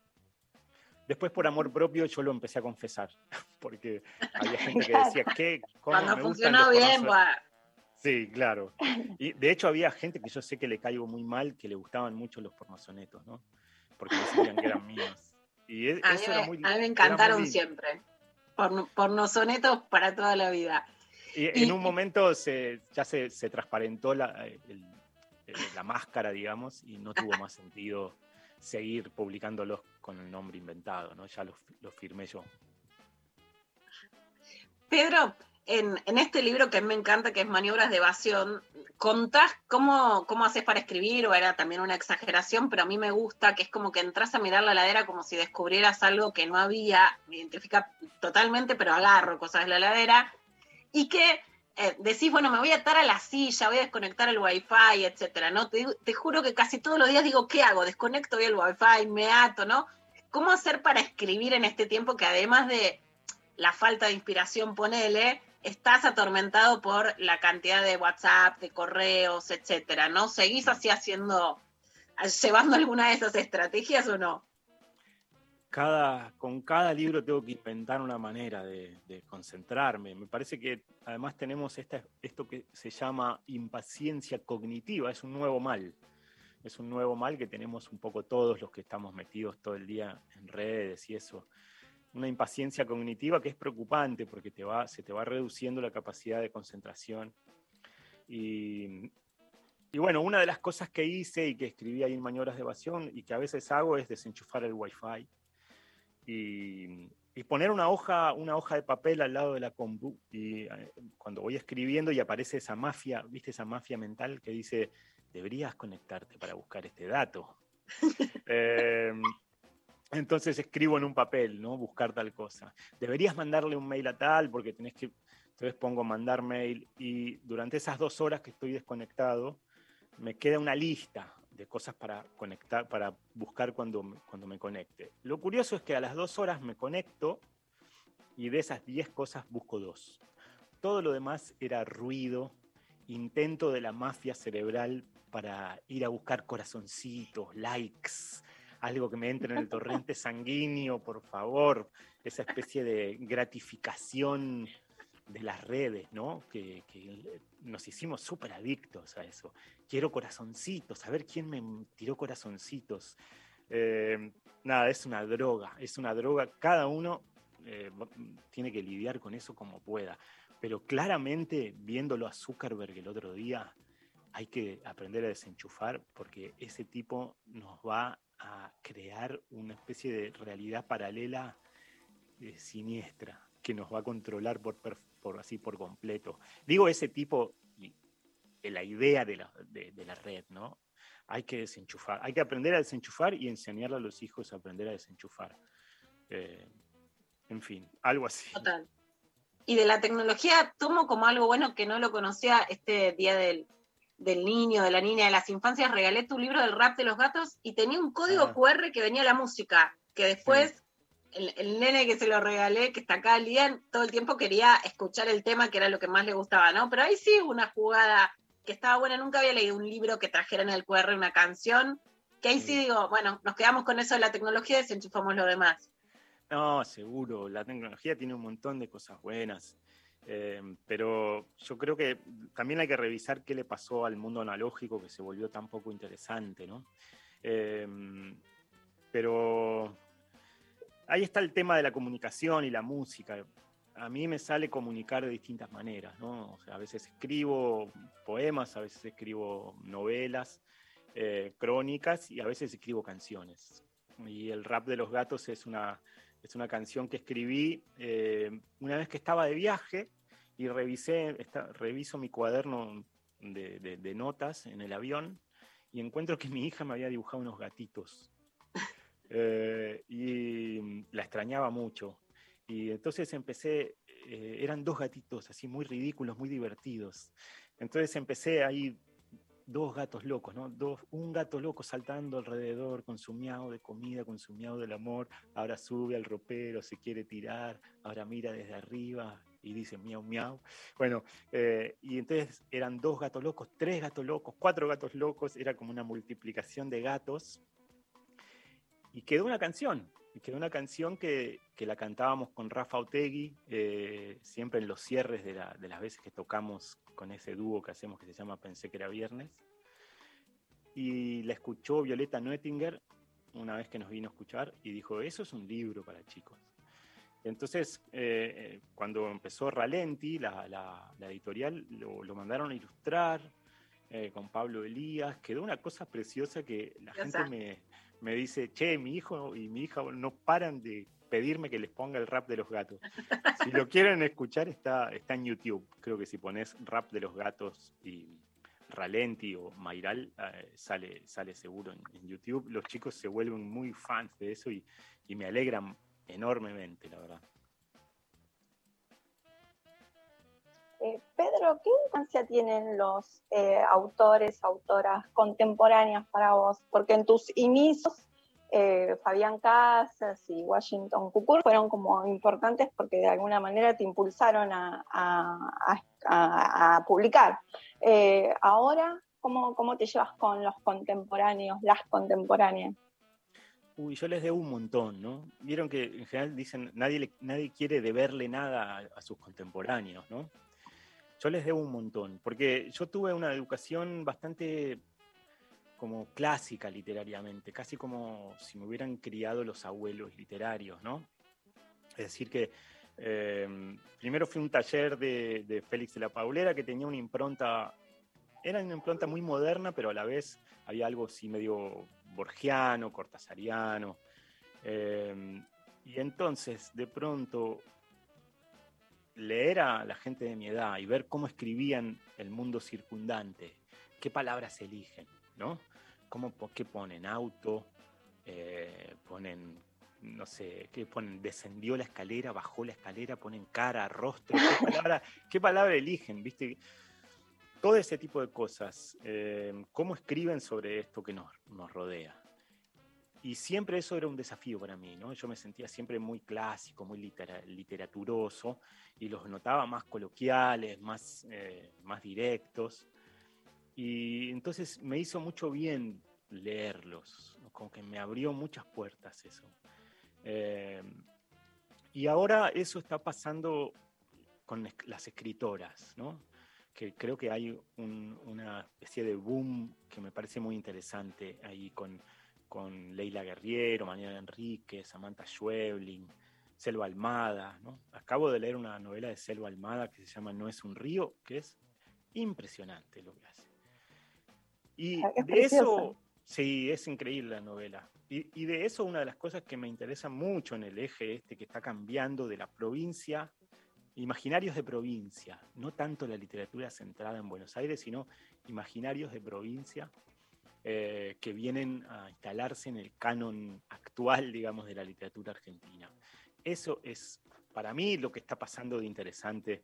Después, por amor propio, yo lo empecé a confesar, porque había gente que decía, ¿qué? Cuando funcionó bien, Sí, claro. Y de hecho había gente que yo sé que le caigo muy mal, que le gustaban mucho los pornosonetos, ¿no? Porque sabían que eran míos. Y a, eso mí, era muy, a mí me encantaron siempre. pornosonetos para toda la vida. Y, en un momento ya se, transparentó la, la, máscara, digamos, y no tuvo más sentido seguir publicándolos con el nombre inventado, ¿no? Ya los firmé yo. Pedro, en, este libro que me encanta, que es Maniobras de Evasión, contás cómo, cómo haces para escribir, o era también una exageración, pero a mí me gusta, que es como que entras a mirar la ladera como si descubrieras algo que no había, me identifica totalmente, pero agarro cosas de la ladera, y que eh, decís, bueno, me voy a atar a la silla, voy a desconectar el wifi, etcétera, ¿no? Te, juro que casi todos los días digo, ¿qué hago? Desconecto el wifi, me ato, ¿no? ¿Cómo hacer para escribir en este tiempo que además de la falta de inspiración, ponele, estás atormentado por la cantidad de WhatsApp, de correos, etcétera, ¿no? ¿Seguís así haciendo, llevando alguna de esas estrategias o no? Con cada libro tengo que inventar una manera de, concentrarme. Me parece que además tenemos esto que se llama impaciencia cognitiva, es un nuevo mal. Es un nuevo mal que tenemos un poco todos los que estamos metidos todo el día en redes y eso. Una impaciencia cognitiva que es preocupante porque te va, se te va reduciendo la capacidad de concentración. Y, y bueno, una de las cosas que hice y que escribí ahí en Maniobras de Evasión y que a veces hago es desenchufar el Wi-Fi y, poner una hoja, una hoja de papel al lado de la compu y eh, cuando voy escribiendo y aparece esa mafia, ¿viste esa mafia mental que dice, deberías conectarte para buscar este dato? Em, entonces escribo en un papel, ¿no? Buscar tal cosa. Deberías mandarle un mail a tal porque tenés que... Entonces pongo mandar mail y durante esas dos horas que estoy desconectado, me queda una lista de cosas para conectar, para buscar cuando, cuando me conecte. Lo curioso es que a las dos horas me conecto y de esas diez cosas busco dos. Todo lo demás era ruido, intento de la mafia cerebral para ir a buscar corazoncitos, likes, algo que me entre en el torrente sanguíneo, por favor, esa especie de gratificación de las redes, ¿no? Que, nos hicimos súper adictos a eso. Quiero corazoncitos, a ver quién me tiró corazoncitos. Eh, nada, es una droga, es una droga. Cada uno eh, tiene que lidiar con eso como pueda. Pero claramente, viéndolo a Zuckerberg el otro día, hay que aprender a desenchufar porque ese tipo nos va a crear una especie de realidad paralela siniestra que nos va a controlar por, por, así por completo. Digo ese tipo, de la idea de la, de, la, red, ¿no? Hay que desenchufar, hay que aprender a desenchufar y enseñarle a los hijos a aprender a desenchufar. Eh, en fin, algo así. Total. Y de la tecnología tomo como algo bueno que no lo conocía este día del, del niño, de la niña, de las infancias, regalé tu libro del rap de los gatos y tenía un código ah. QR que venía la música, que después el, nene que se lo regalé, que está acá al día, todo el tiempo quería escuchar el tema que era lo que más le gustaba, ¿no? Pero ahí sí una jugada que estaba buena, nunca había leído un libro que trajera en el QR una canción, que ahí sí digo, bueno, nos quedamos con eso de la tecnología y desenchufamos lo demás. No, seguro, la tecnología tiene un montón de cosas buenas. Eh, pero yo creo que también hay que revisar qué le pasó al mundo analógico que se volvió tan poco interesante, ¿no? Eh, pero ahí está el tema de la comunicación y la música. A mí me sale comunicar de distintas maneras, ¿no? a veces escribo poemas, a veces escribo novelas, eh, crónicas y a veces escribo canciones. Y el rap de los gatos es una, es una canción que escribí eh, una vez que estaba de viaje y revisé, reviso mi cuaderno de, notas en el avión y encuentro que mi hija me había dibujado unos gatitos. Eh, y la extrañaba mucho. Y entonces empecé, eh, eran dos gatitos así muy ridículos, muy divertidos. Entonces empecé ahí dos gatos locos, ¿no? Dos, un gato loco saltando alrededor con su miau de comida, con su del amor, ahora sube al ropero, se quiere tirar, ahora mira desde arriba y dice miau, miau. Bueno, eh, y entonces eran dos gatos locos, tres gatos locos, cuatro gatos locos, era como una multiplicación de gatos. Y quedó una canción, y quedó una canción que, que la cantábamos con Rafa Otegui, eh, siempre en los cierres de, de, las veces que tocamos con ese dúo que hacemos que se llama Pensé que era viernes. Y la escuchó Violeta Noettinger una vez que nos vino a escuchar y dijo, eso es un libro para chicos. Entonces, eh, eh, cuando empezó Ralenti, la, la, editorial, lo, mandaron a ilustrar con Pablo Elías. Quedó una cosa preciosa que la gente me, me dice, che, mi hijo y mi hija no paran de pedirme que les ponga el rap de los gatos. Si lo quieren escuchar, está, está en YouTube. Creo que si pones rap de los gatos y Ralenti o Mairal, eh, sale, sale seguro en, YouTube. Los chicos se vuelven muy fans de eso y, me alegran enormemente, la verdad. Eh, Pedro, ¿qué importancia tienen los eh, autores, autoras contemporáneas para vos? Porque en tus inicios eh, Fabián Casas y Washington Cucur fueron como importantes porque de alguna manera te impulsaron a, publicar. Ahora, ¿cómo, ¿cómo te llevas con los contemporáneos, las contemporáneas? Uy, yo les debo un montón, ¿no? Vieron que en general dicen, nadie, nadie quiere deberle nada a, sus contemporáneos, ¿no? Yo les debo un montón, porque yo tuve una educación bastante como clásica literariamente, casi como si me hubieran criado los abuelos literarios, ¿no? Es decir, que eh, primero fue un taller de, Félix de la Paulera que tenía una impronta, era una impronta muy moderna, pero a la vez había algo así medio borgiano, cortasariano. Eh, y entonces, de pronto, leer a la gente de mi edad y ver cómo escribían el mundo circundante, qué palabras eligen, ¿no? ¿Cómo, ¿Qué ponen? Auto, eh, ponen, no sé, ¿qué ponen? Descendió la escalera, bajó la escalera, ponen cara, rostro. ¿Qué palabra, qué palabra eligen? ¿Viste? todo ese tipo de cosas, eh, cómo escriben sobre esto que nos, nos rodea. Y siempre eso era un desafío para mí, ¿no? Yo me sentía siempre muy clásico, muy literaturoso, y los notaba más coloquiales, más, eh, más directos. Y entonces me hizo mucho bien leerlos, como que me abrió muchas puertas eso. Eh, y ahora eso está pasando con las escritoras, ¿no? que creo que hay una especie de boom que me parece muy interesante ahí con, con Leila Guerriero, Manuel Enrique, Samantha Schwebling, Selva Almada. ¿no? Acabo de leer una novela de Selva Almada que se llama No es un río, que es impresionante lo que hace. Y ah, de eso, sí, es increíble la novela. Y, y, de eso una de las cosas que me interesa mucho en el eje este que está cambiando de la provincia imaginarios de provincia, no tanto la literatura centrada en Buenos Aires, sino imaginarios de provincia eh, que vienen a instalarse en el canon actual, digamos, de la literatura argentina. Eso es, para mí, lo que está pasando de interesante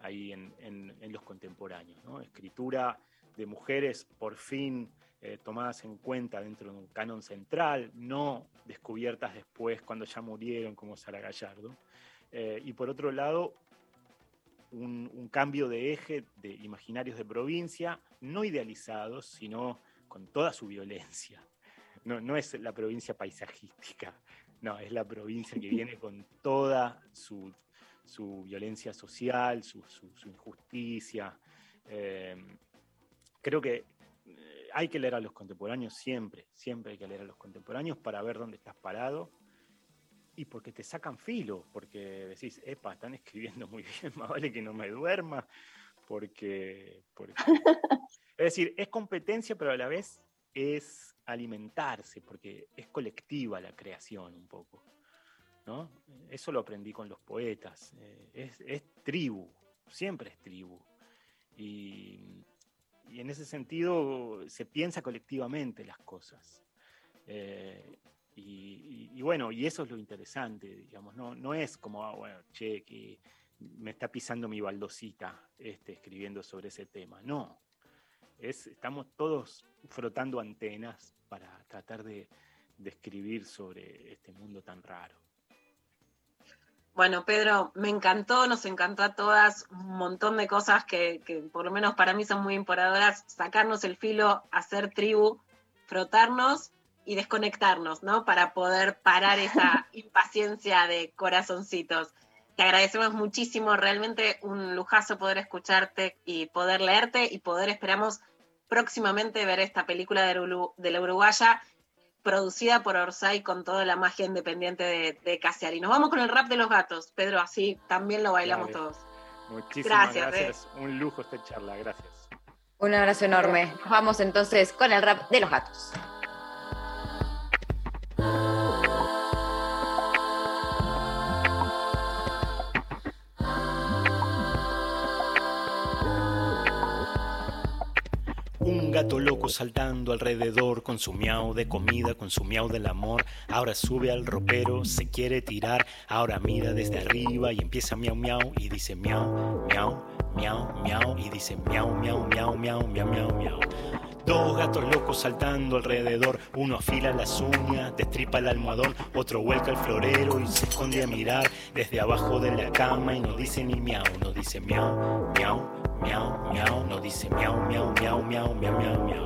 ahí en, los contemporáneos. Escritura de mujeres por fin eh, tomadas en cuenta dentro de un canon central, no descubiertas después cuando ya murieron como Sara Gallardo. Eh, y por otro lado, un, cambio de eje de imaginarios de provincia, no idealizados, sino con toda su violencia. No, no es la provincia paisajística, no, es la provincia que viene con toda su, violencia social, su, injusticia. Eh, creo que eh, hay que leer a los contemporáneos siempre, siempre hay que leer a los contemporáneos para ver dónde estás parado y porque te sacan filo, porque decís, epa, están escribiendo muy bien, más vale que no me duerma, porque, es decir, es competencia, pero a la vez es alimentarse, porque es colectiva la creación un poco. ¿no? Eso lo aprendí con los poetas. Eh, es, tribu, siempre es tribu. Y, y, en ese sentido se piensa colectivamente las cosas. Eh, y, bueno, y eso es lo interesante, digamos, no, no es como, ah, bueno, che, que me está pisando mi baldosita este, escribiendo sobre ese tema, no. Es, estamos todos frotando antenas para tratar de, de escribir sobre este mundo tan raro. Bueno, Pedro, me encantó, nos encantó a todas, un montón de cosas que, que por lo menos para mí son muy importadoras, sacarnos el filo, hacer tribu, frotarnos y desconectarnos, ¿no? Para poder parar esa impaciencia de corazoncitos. Te agradecemos muchísimo, realmente un lujazo poder escucharte y poder leerte y poder, esperamos, próximamente ver esta película de, la Uruguaya producida por Orsay con toda la magia independiente de, de Y nos vamos con el rap de los gatos, Pedro, así también lo bailamos todos. Muchísimas gracias. Un lujo esta charla, gracias. Un abrazo enorme. vamos entonces con el rap de los gatos. Gato loco saltando alrededor con su miau de comida, con su miau del amor. Ahora sube al ropero, se quiere tirar. Ahora mira desde arriba y empieza miau miau y dice miau, miau, miau, miau y dice miau, miau, miau, miau, miau, miau, miau. Dos gatos locos saltando alrededor, uno afila las uñas, destripa el almohadón, otro vuelca el florero y se esconde a mirar desde abajo de la cama y no dice ni miau, no dice miau, miau, miau, miau, no dice miau, miau, miau, miau, miau, miau, miau.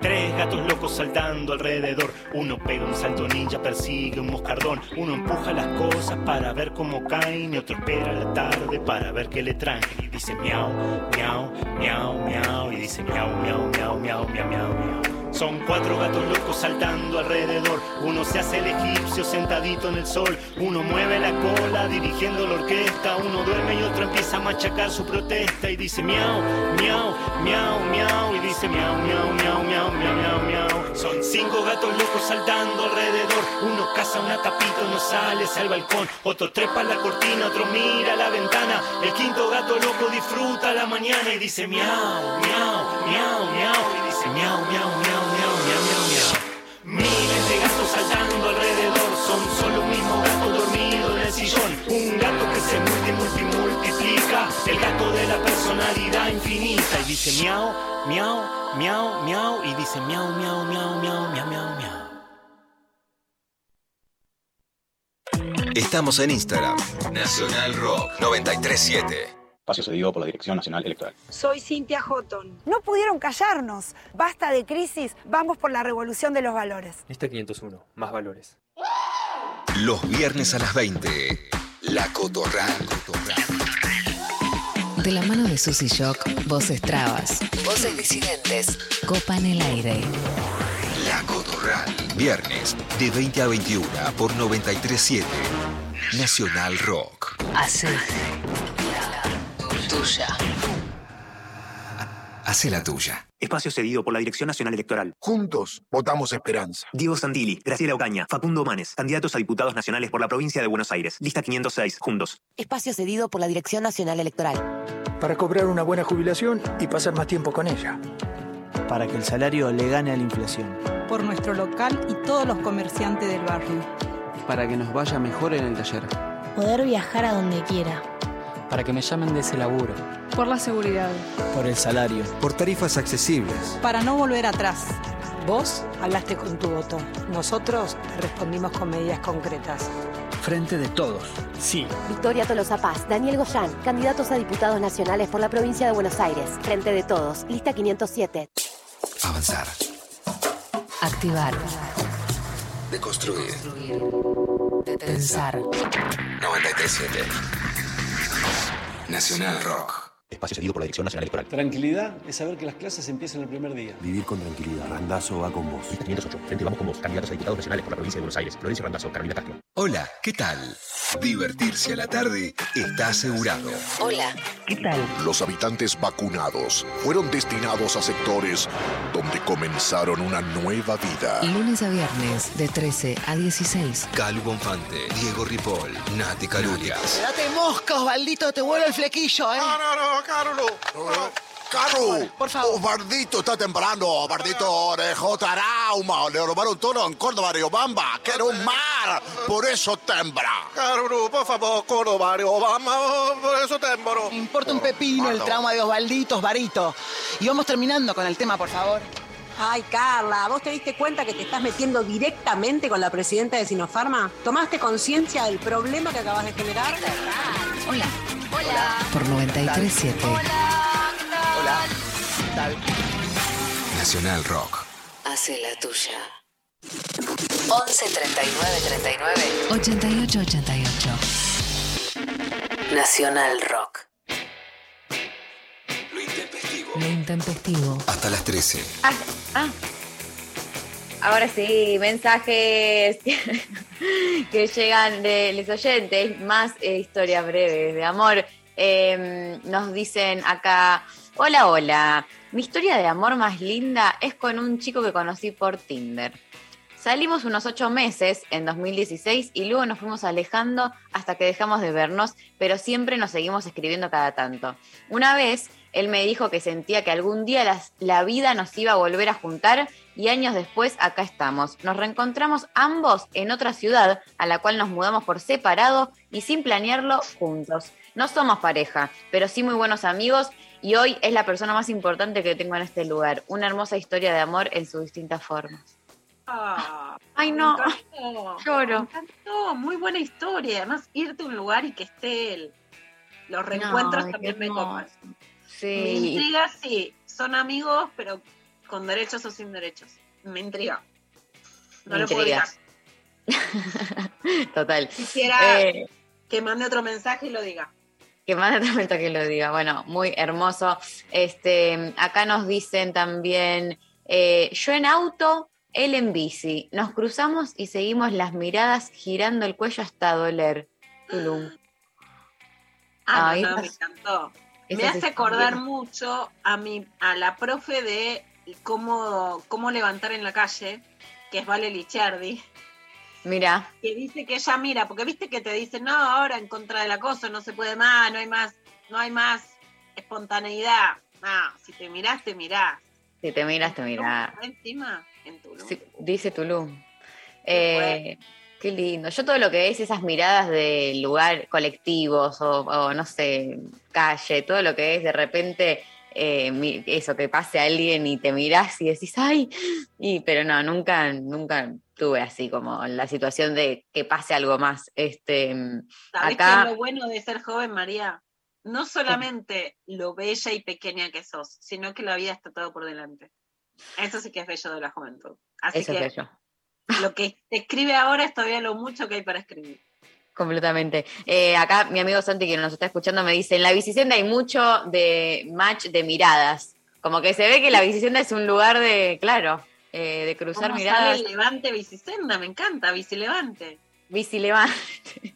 Tres gatos locos saltando alrededor. Uno pega un salto ninja, persigue un moscardón. Uno empuja las cosas para ver cómo caen. Y otro espera la tarde para ver qué le traen. Y dice miau, miau, miau, miau. Y dice miau, miau, miau, miau, miau, miau, miau. Son cuatro gatos locos saltando alrededor. Uno se hace el egipcio sentadito en el sol. Uno mueve la cola dirigiendo la orquesta. Uno duerme y otro empieza a machacar su protesta. Y dice miau, miau, miau, miau. Y dice miau, miau, miau, miau, miau, miau, miau. Son cinco gatos locos saltando alrededor. Uno caza una tapita, uno sale al balcón. Otro trepa la cortina, otro mira la ventana. El quinto gato loco disfruta la mañana y dice miau, miau, miau, miau. Y dice miau, miau, miau. Gatos alrededor, son solo un mismo gato dormido en el sillón. Un gato que se multi, multi, multiplica, el gato de la personalidad infinita. Y dice miau, miau, miau, miau y dice miau, miau, miau, miau, miau, miau, miau. Estamos en Instagram. Nacional Rock 937. Espacio cedido por la Dirección Nacional Electoral. Soy Cintia Houghton. No pudieron callarnos. Basta de crisis, vamos por la revolución de los valores. Lista 501. Más valores. Los viernes a las 20. La Cotorral. De la mano de Susy Shock, voces trabas, voces disidentes, copan el aire. La Cotorral. Viernes de 20 a 21 por 937. Nacional Rock. Hace tuya. Hace la tuya. Espacio cedido por la Dirección Nacional Electoral. Juntos votamos esperanza. Diego Santilli, Graciela Ocaña, Facundo Manes, candidatos a diputados nacionales por la provincia de Buenos Aires. Lista 506. Juntos. Espacio cedido por la Dirección Nacional Electoral. Para cobrar una buena jubilación y pasar más tiempo con ella. Para que el salario le gane a la inflación. Por nuestro local y todos los comerciantes del barrio. Para que nos vaya mejor en el taller. Poder viajar a donde quiera. Para que me llamen de ese laburo. Por la seguridad. Por el salario. Por tarifas accesibles. Para no volver atrás. Vos hablaste con tu voto. Nosotros te respondimos con medidas concretas. Frente de todos. Sí. Victoria Tolosa Paz, Daniel Goyán, candidatos a diputados nacionales por la provincia de Buenos Aires. Frente de todos. Lista 507. Avanzar. Activar. De construir. Pensar. 937. Nacional Rock. Espacio cedido por la Dirección Nacional Electoral. Tranquilidad es saber que las clases empiezan el primer día. Vivir con tranquilidad. Randazo va con vos. Lista 508. Frente vamos con vos. Candidatos a diputados nacionales por la provincia de Buenos Aires. Florencio Randazo, Carolina Castro. Hola, ¿qué tal? Divertirse a la tarde está asegurado. Hola. ¿Qué tal? Los habitantes vacunados fueron destinados a sectores donde comenzaron una nueva vida. Lunes a viernes, de 13 a 16. Calu Bonfante, Diego Ripoll, Nati Calurias. Date mosca, Osvaldito, te vuelve el flequillo, ¿eh? No, no, no, Carlos. Caro, por favor. Bardito está temprano. Bardito dejó trauma. Le robaron todo en Córdoba, Riobamba, que era un mar. Por eso tembra. Caro, por favor, Córdoba, Riobamba, por eso tembro. Me importa un pepino el trauma de Osvaldito, Osvarito. Y vamos terminando con el tema, por favor. Ay, Carla, ¿vos te diste cuenta que te estás metiendo directamente con la presidenta de Sinopharma? ¿Tomaste conciencia del problema que acabas de generar? Hola. Hola. Por 937. Hola. ¿Qué tal? Nacional Rock. Hace la tuya. 11 39 39 88 88. Nacional Rock. Lo intempestivo. Lo intempestivo. Hasta las 13. Ah, ah. Ahora sí, mensajes que llegan de los oyentes, más eh, historias breves de amor. Eh, nos dicen acá, hola, hola, mi historia de amor más linda es con un chico que conocí por Tinder. Salimos unos ocho meses en 2016 y luego nos fuimos alejando hasta que dejamos de vernos, pero siempre nos seguimos escribiendo cada tanto. Una vez él me dijo que sentía que algún día la vida nos iba a volver a juntar y años después acá estamos. Nos reencontramos ambos en otra ciudad a la cual nos mudamos por separado y sin planearlo juntos. No somos pareja, pero sí muy buenos amigos y hoy es la persona más importante que tengo en este lugar. Una hermosa historia de amor en sus distintas formas. Ah, Ay, no. encantó, Lloro. Me encantó, muy buena historia. Además, irte a un lugar y que esté él. Los reencuentros Ay, también me copan. Sí. Me intriga, sí. Son amigos, pero con derechos o sin derechos. Me intriga. No Me lo puedo evitar. intrigas. Total. Quisiera Eh, que mande otro mensaje y lo diga. Que más momento que lo diga. Bueno, muy hermoso. Este, acá nos dicen también, eh, yo en auto, él en bici. Nos cruzamos y seguimos las miradas girando el cuello hasta doler. Tulum. Ah, Ay, no, no, me encantó. Me hace acordar mucho a mi, a la profe de cómo, cómo levantar en la calle, que es Vale Lichardi, Mira, que dice que ella mira, porque viste que te dicen, no, ahora en contra del acoso no se puede más, no hay más, no hay más espontaneidad. No, si te mirás, te mirás. si te miras, te miras. ¿No? Encima, en Tulum. Sí, dice Tulum. Eh, qué lindo. Yo todo lo que es esas miradas de lugar colectivos o, o, no sé, calle, todo lo que es de repente eh, eso, que pase a alguien y te mirás y decís, ay, y, pero no, nunca, nunca tuve así como la situación de que pase algo más. Este, ¿Sabés qué acá, es lo bueno de ser joven, María? No solamente lo bella y pequeña que sos, sino que la vida está todo por delante. Eso sí que es bello de la juventud. Así eso que es bello. lo que te escribe ahora es todavía lo mucho que hay para escribir. Completamente. Eh, acá mi amigo Santi, que nos está escuchando, me dice, en la bicicenda hay mucho de match de miradas. Como que se ve que la bicicenda es un lugar de, claro, eh, de cruzar ¿Cómo miradas. sale el levante bicicenda? Me encanta, bicilevante. Bici levante.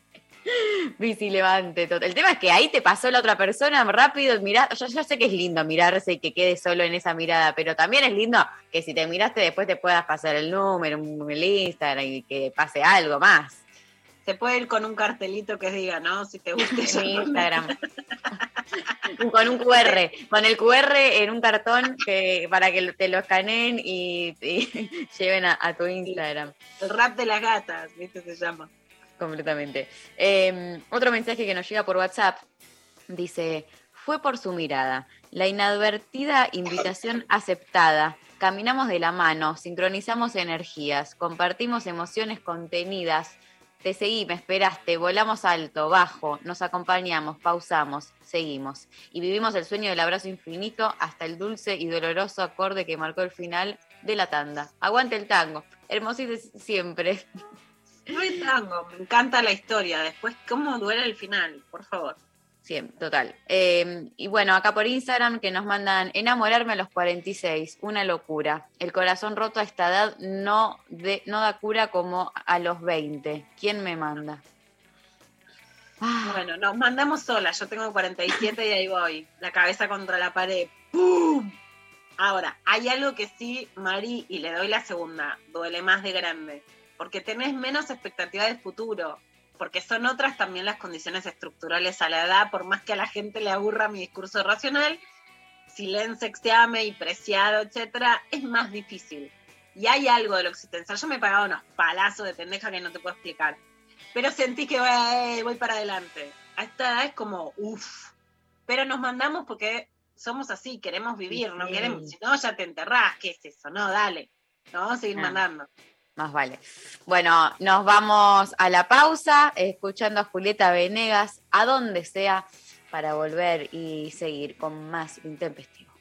Bici levante. tot- El tema es que ahí te pasó la otra persona rápido, mirá, yo, yo sé que es lindo mirarse y que quede solo en esa mirada, pero también es lindo que si te miraste después te puedas pasar el número, el Instagram y que pase algo más. Se puede ir con un cartelito que diga, ¿no? Si te gusta En Instagram. con un QR, con el QR en un cartón que, para que te lo escaneen y, y lleven a, a tu Instagram. El rap de las gatas, ¿viste? Se llama. Completamente. Eh, otro mensaje que nos llega por WhatsApp dice: Fue por su mirada, la inadvertida invitación aceptada. Caminamos de la mano, sincronizamos energías, compartimos emociones contenidas. Te seguí, me esperaste, volamos alto, bajo, nos acompañamos, pausamos, seguimos. Y vivimos el sueño del abrazo infinito hasta el dulce y doloroso acorde que marcó el final de la tanda. Aguante el tango, hermosito siempre. Es tango, me encanta la historia. Después, ¿cómo duele el final? Por favor. Sí, total. Eh, y bueno, acá por Instagram que nos mandan enamorarme a los 46, una locura. El corazón roto a esta edad no, de, no da cura como a los 20. ¿Quién me manda? Ah. Bueno, nos mandamos solas. Yo tengo 47 y ahí voy. La cabeza contra la pared. ¡Pum! Ahora, hay algo que sí, Mari, y le doy la segunda, duele más de grande. Porque tenés menos expectativa de futuro. Porque son otras también las condiciones estructurales a la edad, por más que a la gente le aburra mi discurso racional, silencio, exteame y preciado, etcétera, es más difícil. Y hay algo de lo existencial. Yo me he pagado unos palazos de pendeja que no te puedo explicar. Pero sentí que voy, voy para adelante. A esta edad es como, uff. Pero nos mandamos porque somos así, queremos vivir, no Sí. queremos, si no ya te enterrás, ¿qué es eso? No, dale. Nos vamos a seguir Ah. mandando. Más vale. Bueno, nos vamos a la pausa, escuchando a Julieta Venegas, a donde sea, para volver y seguir con más intempestivo.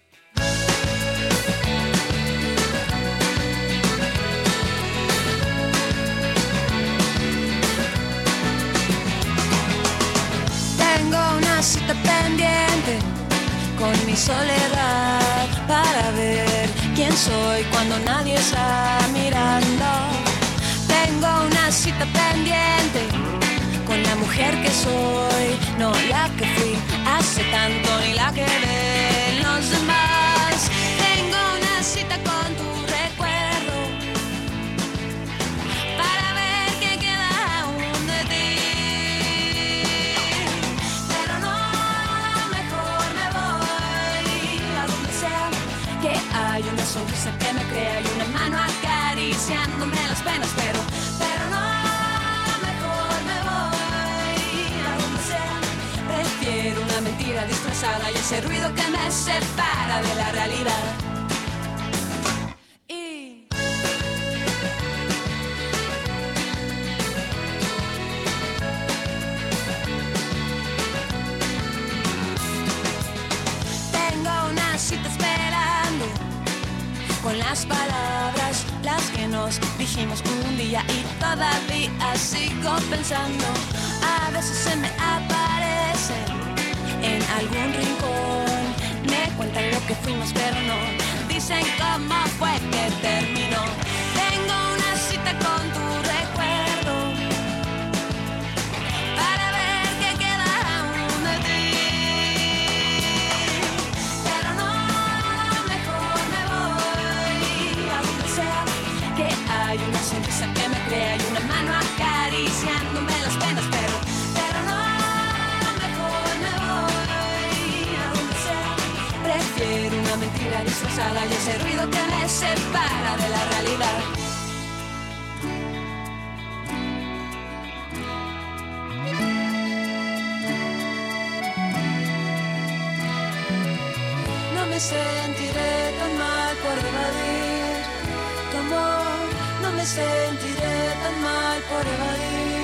Tengo una cita pendiente con mi soledad para ver quién soy cuando nadie está mirando. Cita pendiente con la mujer que soy, no la que fui hace tanto ni la que ven los demás. Tengo una cita con tu recuerdo para ver qué queda aún de ti. Pero no, mejor me voy a donde sea que hay una sonrisa que me crea y una mano acariciándome las penas, pero ese ruido que me separa de la realidad. Y Tengo una cita esperando con las palabras, las que nos dijimos un día y todavía sigo pensando. A veces se me aparece en algún rincón. Me cuentan lo que fuimos, pero no dicen cómo fue que terminó. Disfrazada y ese ruido que me separa de la realidad. No me sentiré tan mal por evadir tu amor, no me sentiré tan mal por evadir.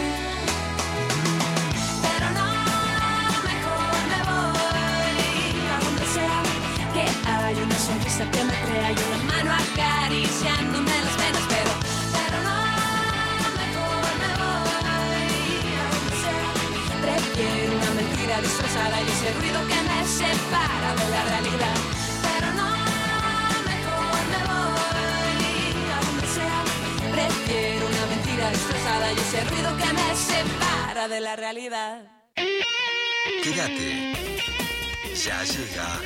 Ese ruido que me separa de la realidad. Pero no, mejor me voy a donde sea. Prefiero una mentira disfrazada y ese ruido que me separa de la realidad. Quédate. Ya llega.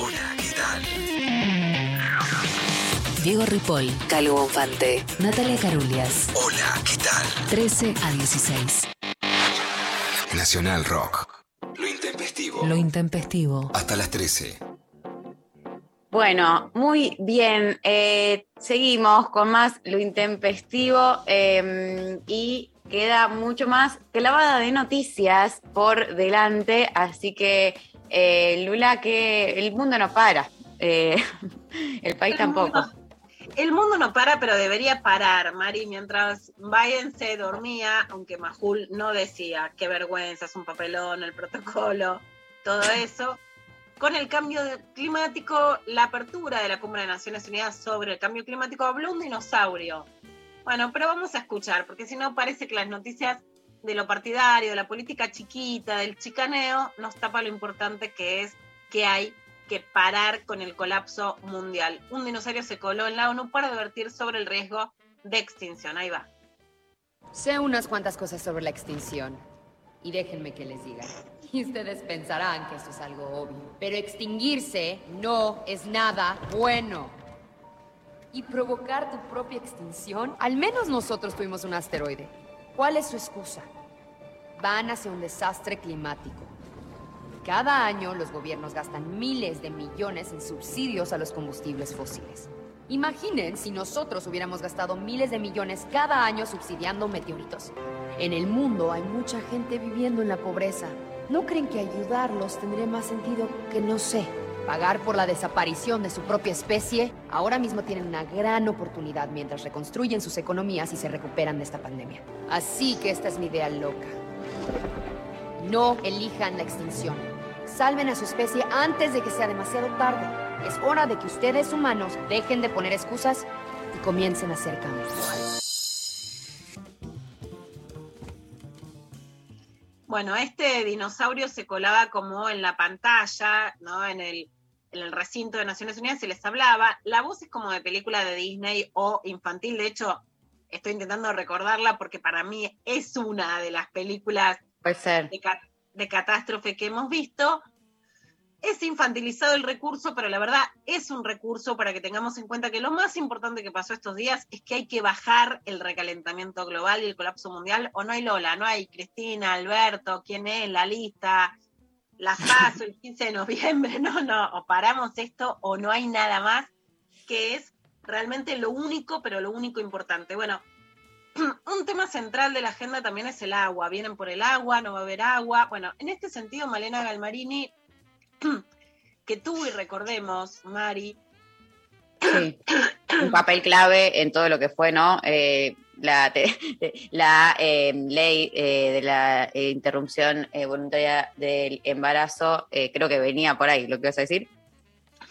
Hola, ¿qué tal? Diego Ripoll, Calvo Bonfante, Natalia Carulias. Hola, ¿qué tal? 13 a 16. Nacional Rock. Lo intempestivo. Hasta las 13. Bueno, muy bien. Eh, seguimos con más lo intempestivo eh, y queda mucho más clavada de noticias por delante, así que eh, Lula, que el mundo no para, eh, el país tampoco. El mundo no para, pero debería parar, Mari. Mientras Biden se dormía, aunque Majul no decía qué vergüenza, es un papelón, el protocolo, todo eso. Con el cambio climático, la apertura de la Cumbre de Naciones Unidas sobre el cambio climático habló un dinosaurio. Bueno, pero vamos a escuchar, porque si no parece que las noticias de lo partidario, de la política chiquita, del chicaneo, nos tapa lo importante que es que hay que parar con el colapso mundial. Un dinosaurio se coló en la ONU para advertir sobre el riesgo de extinción. Ahí va. Sé unas cuantas cosas sobre la extinción. Y déjenme que les diga. Y ustedes pensarán que esto es algo obvio. Pero extinguirse no es nada bueno. Y provocar tu propia extinción. Al menos nosotros tuvimos un asteroide. ¿Cuál es su excusa? Van hacia un desastre climático. Cada año los gobiernos gastan miles de millones en subsidios a los combustibles fósiles. Imaginen si nosotros hubiéramos gastado miles de millones cada año subsidiando meteoritos. En el mundo hay mucha gente viviendo en la pobreza. ¿No creen que ayudarlos tendría más sentido que, no sé, pagar por la desaparición de su propia especie? Ahora mismo tienen una gran oportunidad mientras reconstruyen sus economías y se recuperan de esta pandemia. Así que esta es mi idea loca. No elijan la extinción. Salven a su especie antes de que sea demasiado tarde. Es hora de que ustedes humanos dejen de poner excusas y comiencen a hacer cambios. Bueno, este dinosaurio se colaba como en la pantalla, ¿no? En el, en el recinto de Naciones Unidas y les hablaba. La voz es como de película de Disney o infantil. De hecho, estoy intentando recordarla porque para mí es una de las películas Puede ser. de, ca- de catástrofe que hemos visto. Es infantilizado el recurso, pero la verdad es un recurso para que tengamos en cuenta que lo más importante que pasó estos días es que hay que bajar el recalentamiento global y el colapso mundial. O no hay Lola, no hay Cristina, Alberto, quién es, la lista, la paso el 15 de noviembre. No, no, o paramos esto o no hay nada más, que es realmente lo único, pero lo único importante. Bueno, un tema central de la agenda también es el agua. Vienen por el agua, no va a haber agua. Bueno, en este sentido, Malena Galmarini, que tuvo y recordemos, Mari, Sí. Un papel clave en todo lo que fue, ¿no? Eh, la te- la eh, ley eh, de la eh, interrupción voluntaria del embarazo, creo que venía por ahí, lo que vas a decir.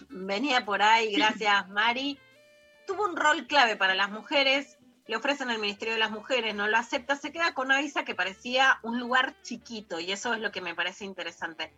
venía por ahí, gracias Mari, tuvo un rol clave para las mujeres, le ofrecen el Ministerio de las Mujeres, no lo acepta, se queda con Aiza que parecía un lugar chiquito y eso es lo que me parece interesante.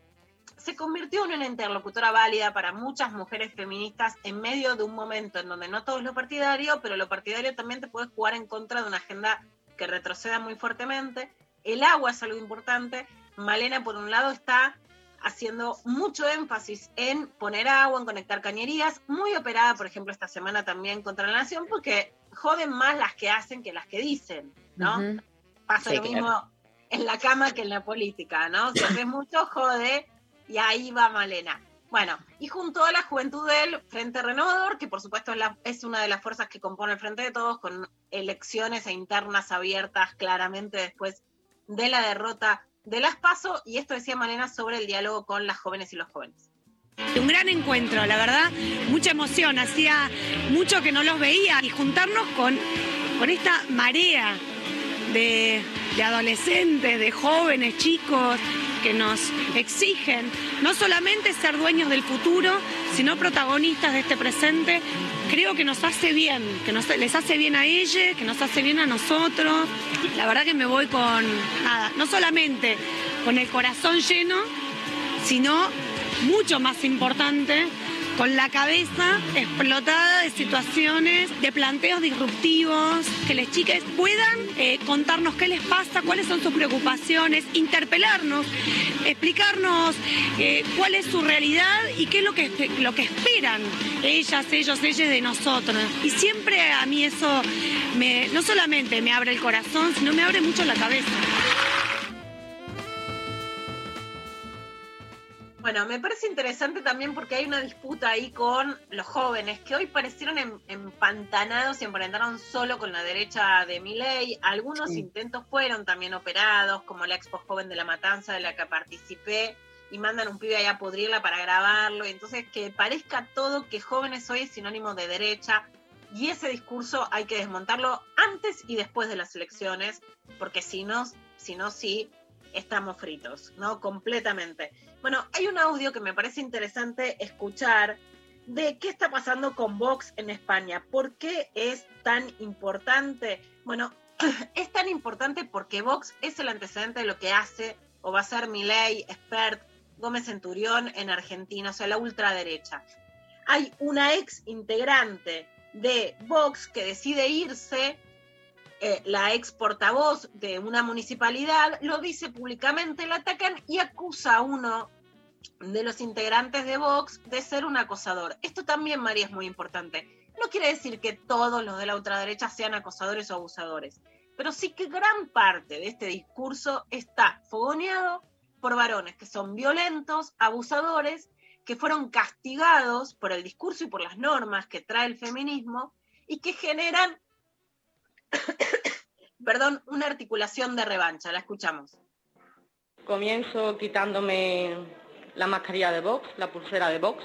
Se convirtió en una interlocutora válida para muchas mujeres feministas en medio de un momento en donde no todo es lo partidario, pero lo partidario también te puede jugar en contra de una agenda que retroceda muy fuertemente. El agua es algo importante. Malena, por un lado, está haciendo mucho énfasis en poner agua, en conectar cañerías, muy operada, por ejemplo, esta semana también contra la nación, porque joden más las que hacen que las que dicen, ¿no? Ujú. Pasa Sí, lo claro. mismo en la cama que en la política, ¿no? Si haces mucho, jode, y ahí va Malena. Bueno, y junto a la juventud del Frente Renovador, que por supuesto es, una de las fuerzas que compone el Frente de Todos, con elecciones e internas abiertas claramente después de la derrota de las PASO, y esto decía Malena sobre el diálogo con las jóvenes y los jóvenes. Un gran encuentro, la verdad, mucha emoción, hacía mucho que no los veía y juntarnos con, con esta marea de, de adolescentes, de jóvenes, chicos, que nos exigen no solamente ser dueños del futuro, sino protagonistas de este presente, creo que nos hace bien, que nos, les hace bien a ellos, que nos hace bien a nosotros. La verdad que me voy con nada, no solamente con el corazón lleno, sino mucho más importante, con la cabeza explotada de situaciones, de planteos disruptivos, que las chicas puedan eh, contarnos qué les pasa, cuáles son sus preocupaciones, interpelarnos, explicarnos eh, cuál es su realidad y qué es lo que, lo que esperan ellas, ellos, ellas de nosotros. Y siempre a mí eso me, no solamente me abre el corazón, sino me abre mucho la cabeza. Bueno, me parece interesante también porque hay una disputa ahí con los jóvenes que hoy parecieron em- empantanados y emparentaron solo con la derecha de Miley. Algunos Sí. intentos fueron también operados, como la expo joven de la matanza de la que participé, y mandan un pibe ahí a pudrirla para grabarlo. Entonces que parezca todo que jóvenes hoy es sinónimo de derecha. Y ese discurso hay que desmontarlo antes y después de las elecciones, porque si no, si no, sí, estamos fritos, ¿no? Completamente. Bueno, hay un audio que me parece interesante escuchar de qué está pasando con Vox en España. ¿Por qué es tan importante? Bueno, es tan importante porque Vox es el antecedente de lo que hace o va a ser Milei, Expert, Gómez Centurión en Argentina, o sea, la ultraderecha. Hay una ex integrante de Vox que decide irse eh, la ex portavoz de una municipalidad lo dice públicamente, la atacan y acusa a uno de los integrantes de Vox de ser un acosador. Esto también, María, es muy importante. No quiere decir que todos los de la ultraderecha sean acosadores o abusadores, pero sí que gran parte de este discurso está fogoneado por varones que son violentos, abusadores, que fueron castigados por el discurso y por las normas que trae el feminismo y que generan perdón, una articulación de revancha. La escuchamos. Comienzo quitándome la mascarilla de Vox, la pulsera de Vox.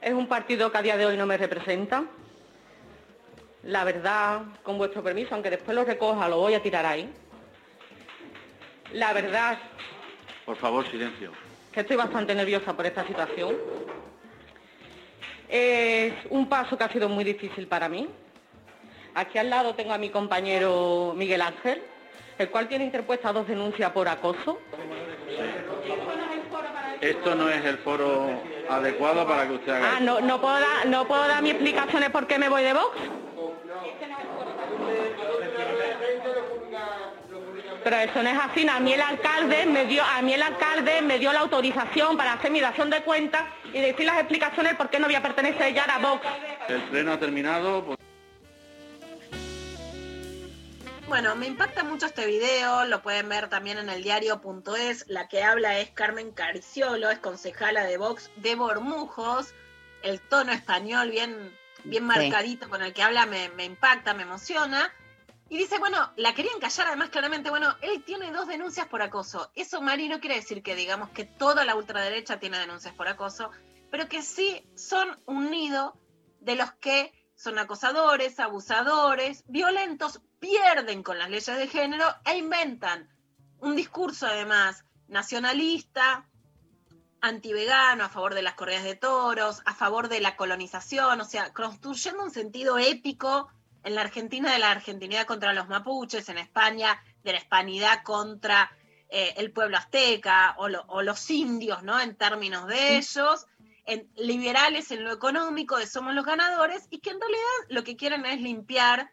Es un partido que a día de hoy no me representa. La verdad, con vuestro permiso, aunque después lo recoja, lo voy a tirar ahí. La verdad Por favor, silencio. que estoy bastante nerviosa por esta situación. Es un paso que ha sido muy difícil para mí. Aquí al lado tengo a mi compañero Miguel Ángel, el cual tiene interpuestas dos denuncias por acoso. Esto no es el foro adecuado para que usted haga Ah, no, no, puedo dar, no puedo dar mis explicaciones por qué me voy de Vox. Pero eso no es así. A mí el alcalde me dio, a mí el alcalde me dio la autorización para hacer mi dación de cuentas y decir las explicaciones por qué no voy a pertenecer ya a Vox. El pleno ha terminado. pues- Bueno, me impacta mucho este video, lo pueden ver también en el diario.es. La que habla es Carmen Cariciolo, es concejala de Vox de Bormujos. El tono español bien, bien Sí. marcadito con el que habla me, me impacta, me emociona. Y dice, bueno, la querían callar además claramente, bueno, él tiene dos denuncias por acoso. Eso, Mari, no quiere decir que digamos que toda la ultraderecha tiene denuncias por acoso, pero que sí son un nido de los que son acosadores, abusadores, violentos, pierden con las leyes de género e inventan un discurso además nacionalista, antivegano, a favor de las correas de toros, a favor de la colonización, o sea, construyendo un sentido épico en la Argentina de la argentinidad contra los mapuches, en España de la hispanidad contra eh, el pueblo azteca o, lo- o los indios, ¿no? En términos de ellos, en liberales en lo económico, de somos los ganadores, y que en realidad lo que quieren es limpiar,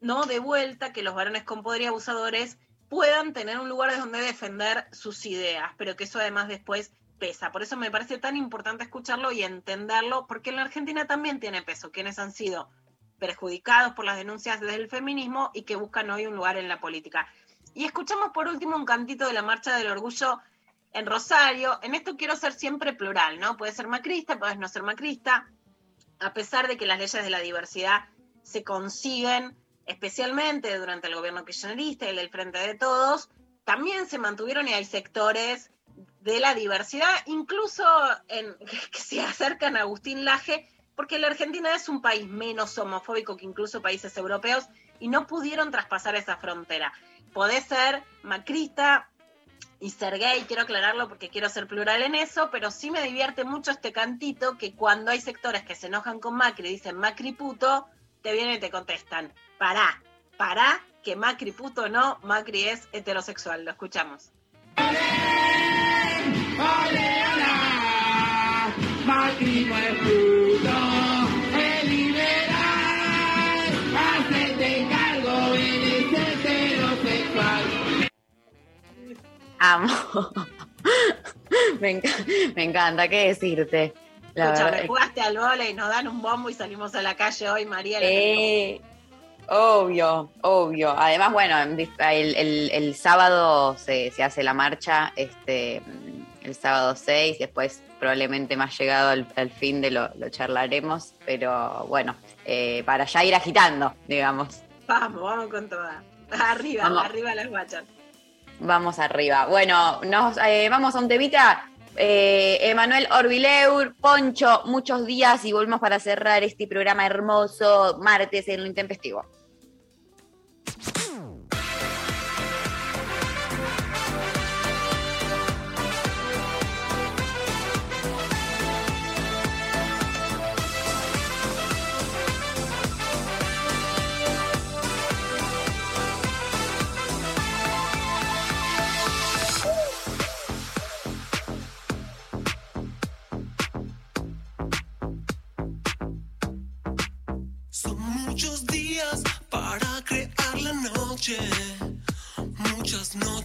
¿no? De vuelta, que los varones con poder y abusadores puedan tener un lugar donde defender sus ideas, pero que eso además después pesa. Por eso me parece tan importante escucharlo y entenderlo, porque en la Argentina también tiene peso, quienes han sido perjudicados por las denuncias del feminismo y que buscan hoy un lugar en la política. Y escuchamos por último un cantito de la Marcha del Orgullo en Rosario. En esto quiero ser siempre plural, ¿no? Puedes ser macrista, puedes no ser macrista, a pesar de que las leyes de la diversidad se consiguen especialmente durante el gobierno kirchnerista y el del Frente de Todos, también se mantuvieron y hay sectores de la diversidad, incluso en, que se acercan a Agustín Laje, porque la Argentina es un país menos homofóbico que incluso países europeos y no pudieron traspasar esa frontera. Podés ser macrista y ser gay, quiero aclararlo porque quiero ser plural en eso, pero sí me divierte mucho este cantito que cuando hay sectores que se enojan con Macri dicen Macri puto, te vienen y te contestan, pará, pará, que Macri puto no, Macri es heterosexual, lo escuchamos. Macri puto, Amo. me, enca- me encanta, ¿qué decirte? La jugaste al vole y nos dan un bombo y salimos a la calle hoy, María. Eh, obvio, obvio. Además, bueno, el, el- el sábado se, se hace la marcha, este, el sábado 6, después probablemente más llegado al, al fin de lo, lo charlaremos, pero bueno, eh, para ya ir agitando, digamos. Vamos, vamos con toda. Arriba, Vamos. arriba las guachas. Vamos arriba. Bueno, nos eh, vamos a un temita. Eh, Emanuel Orbileur, Poncho, muchos días y volvemos para cerrar este programa hermoso martes en lo intempestivo.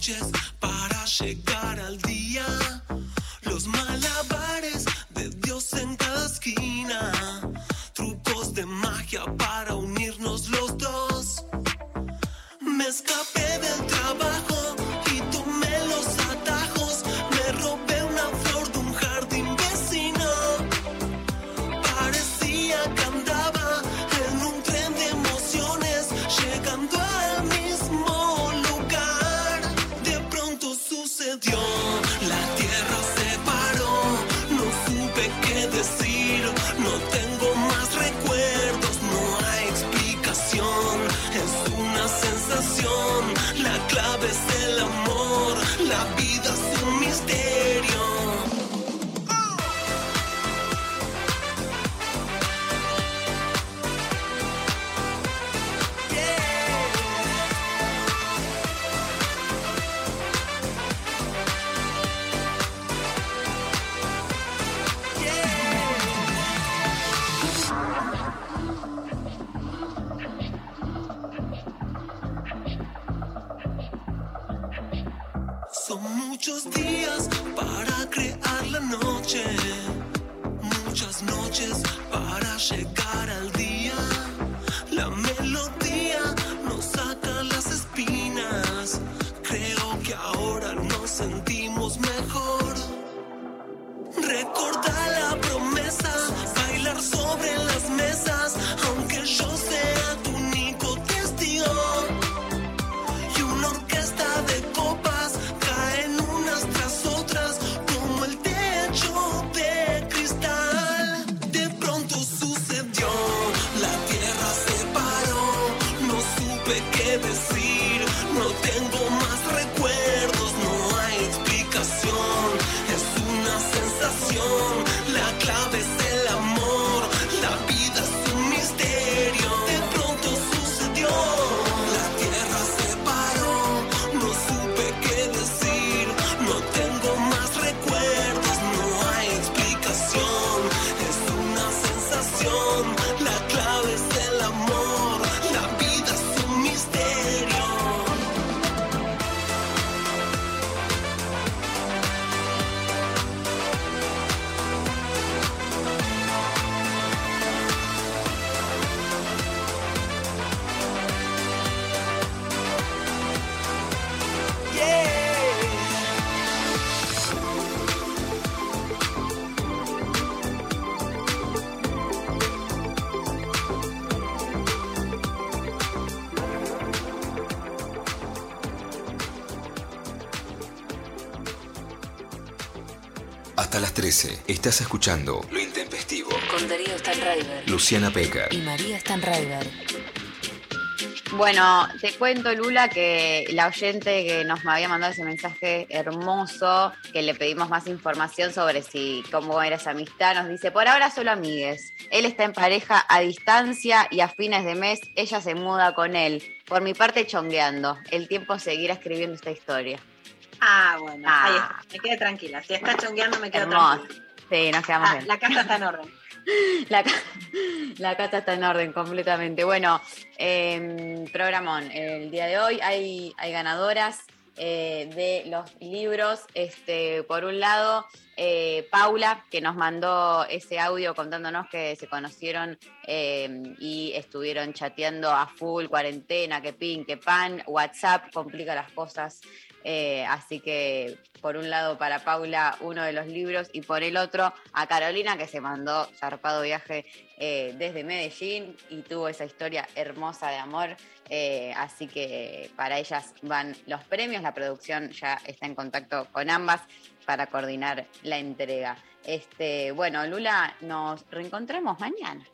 Muchas 13. Estás escuchando Lo Intempestivo. Con Darío Stanraiver Luciana Peca. y María Stanraiver. Bueno, te cuento, Lula, que la oyente que nos había mandado ese mensaje hermoso, que le pedimos más información sobre si cómo era esa amistad, nos dice, por ahora solo amigues. Él está en pareja a distancia y a fines de mes ella se muda con él. Por mi parte, chongueando. El tiempo seguirá escribiendo esta historia. Ah, bueno, Ah. ahí está. Me quedé tranquila. Si está chongueando, me quedo Hermoso. tranquila. Sí, nos quedamos Ah, bien. la casa está en orden. La, la casa está en orden completamente. Bueno, eh, programón. El día de hoy hay, hay ganadoras eh, de los libros. Este, por un lado, eh, Paula, que nos mandó ese audio contándonos que se conocieron eh, y estuvieron chateando a full, cuarentena, que pin, que pan. WhatsApp complica las cosas. Eh, así que por un lado para Paula uno de los libros y por el otro a Carolina que se mandó zarpado viaje eh, desde Medellín y tuvo esa historia hermosa de amor. Eh, así que para ellas van los premios. La producción ya está en contacto con ambas para coordinar la entrega. Este, bueno, Lula, nos reencontramos mañana.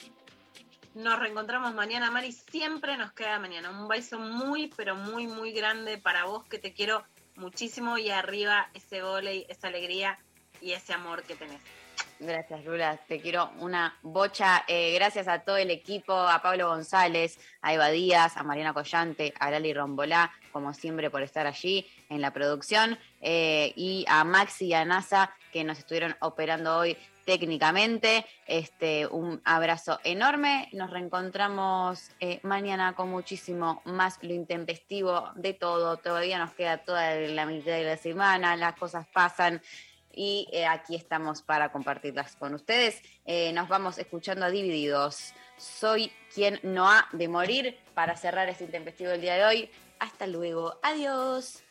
Nos reencontramos mañana, Mari. Siempre nos queda mañana. Un beso muy, pero muy, muy grande para vos, que te quiero muchísimo. Y arriba ese volei, esa alegría y ese amor que tenés. Gracias, Lula. Te quiero una bocha. Eh, gracias a todo el equipo, a Pablo González, a Eva Díaz, a Mariana Collante, a Lali Rombolá, como siempre, por estar allí en la producción, eh, y a Maxi y a NASA, que nos estuvieron operando hoy técnicamente. Este, un abrazo enorme. Nos reencontramos eh, mañana con muchísimo más lo intempestivo de todo. Todavía nos queda toda la mitad de la semana, las cosas pasan y eh, aquí estamos para compartirlas con ustedes. Eh, nos vamos escuchando a Divididos. Soy quien no ha de morir para cerrar este intempestivo del día de hoy. Hasta luego. Adiós.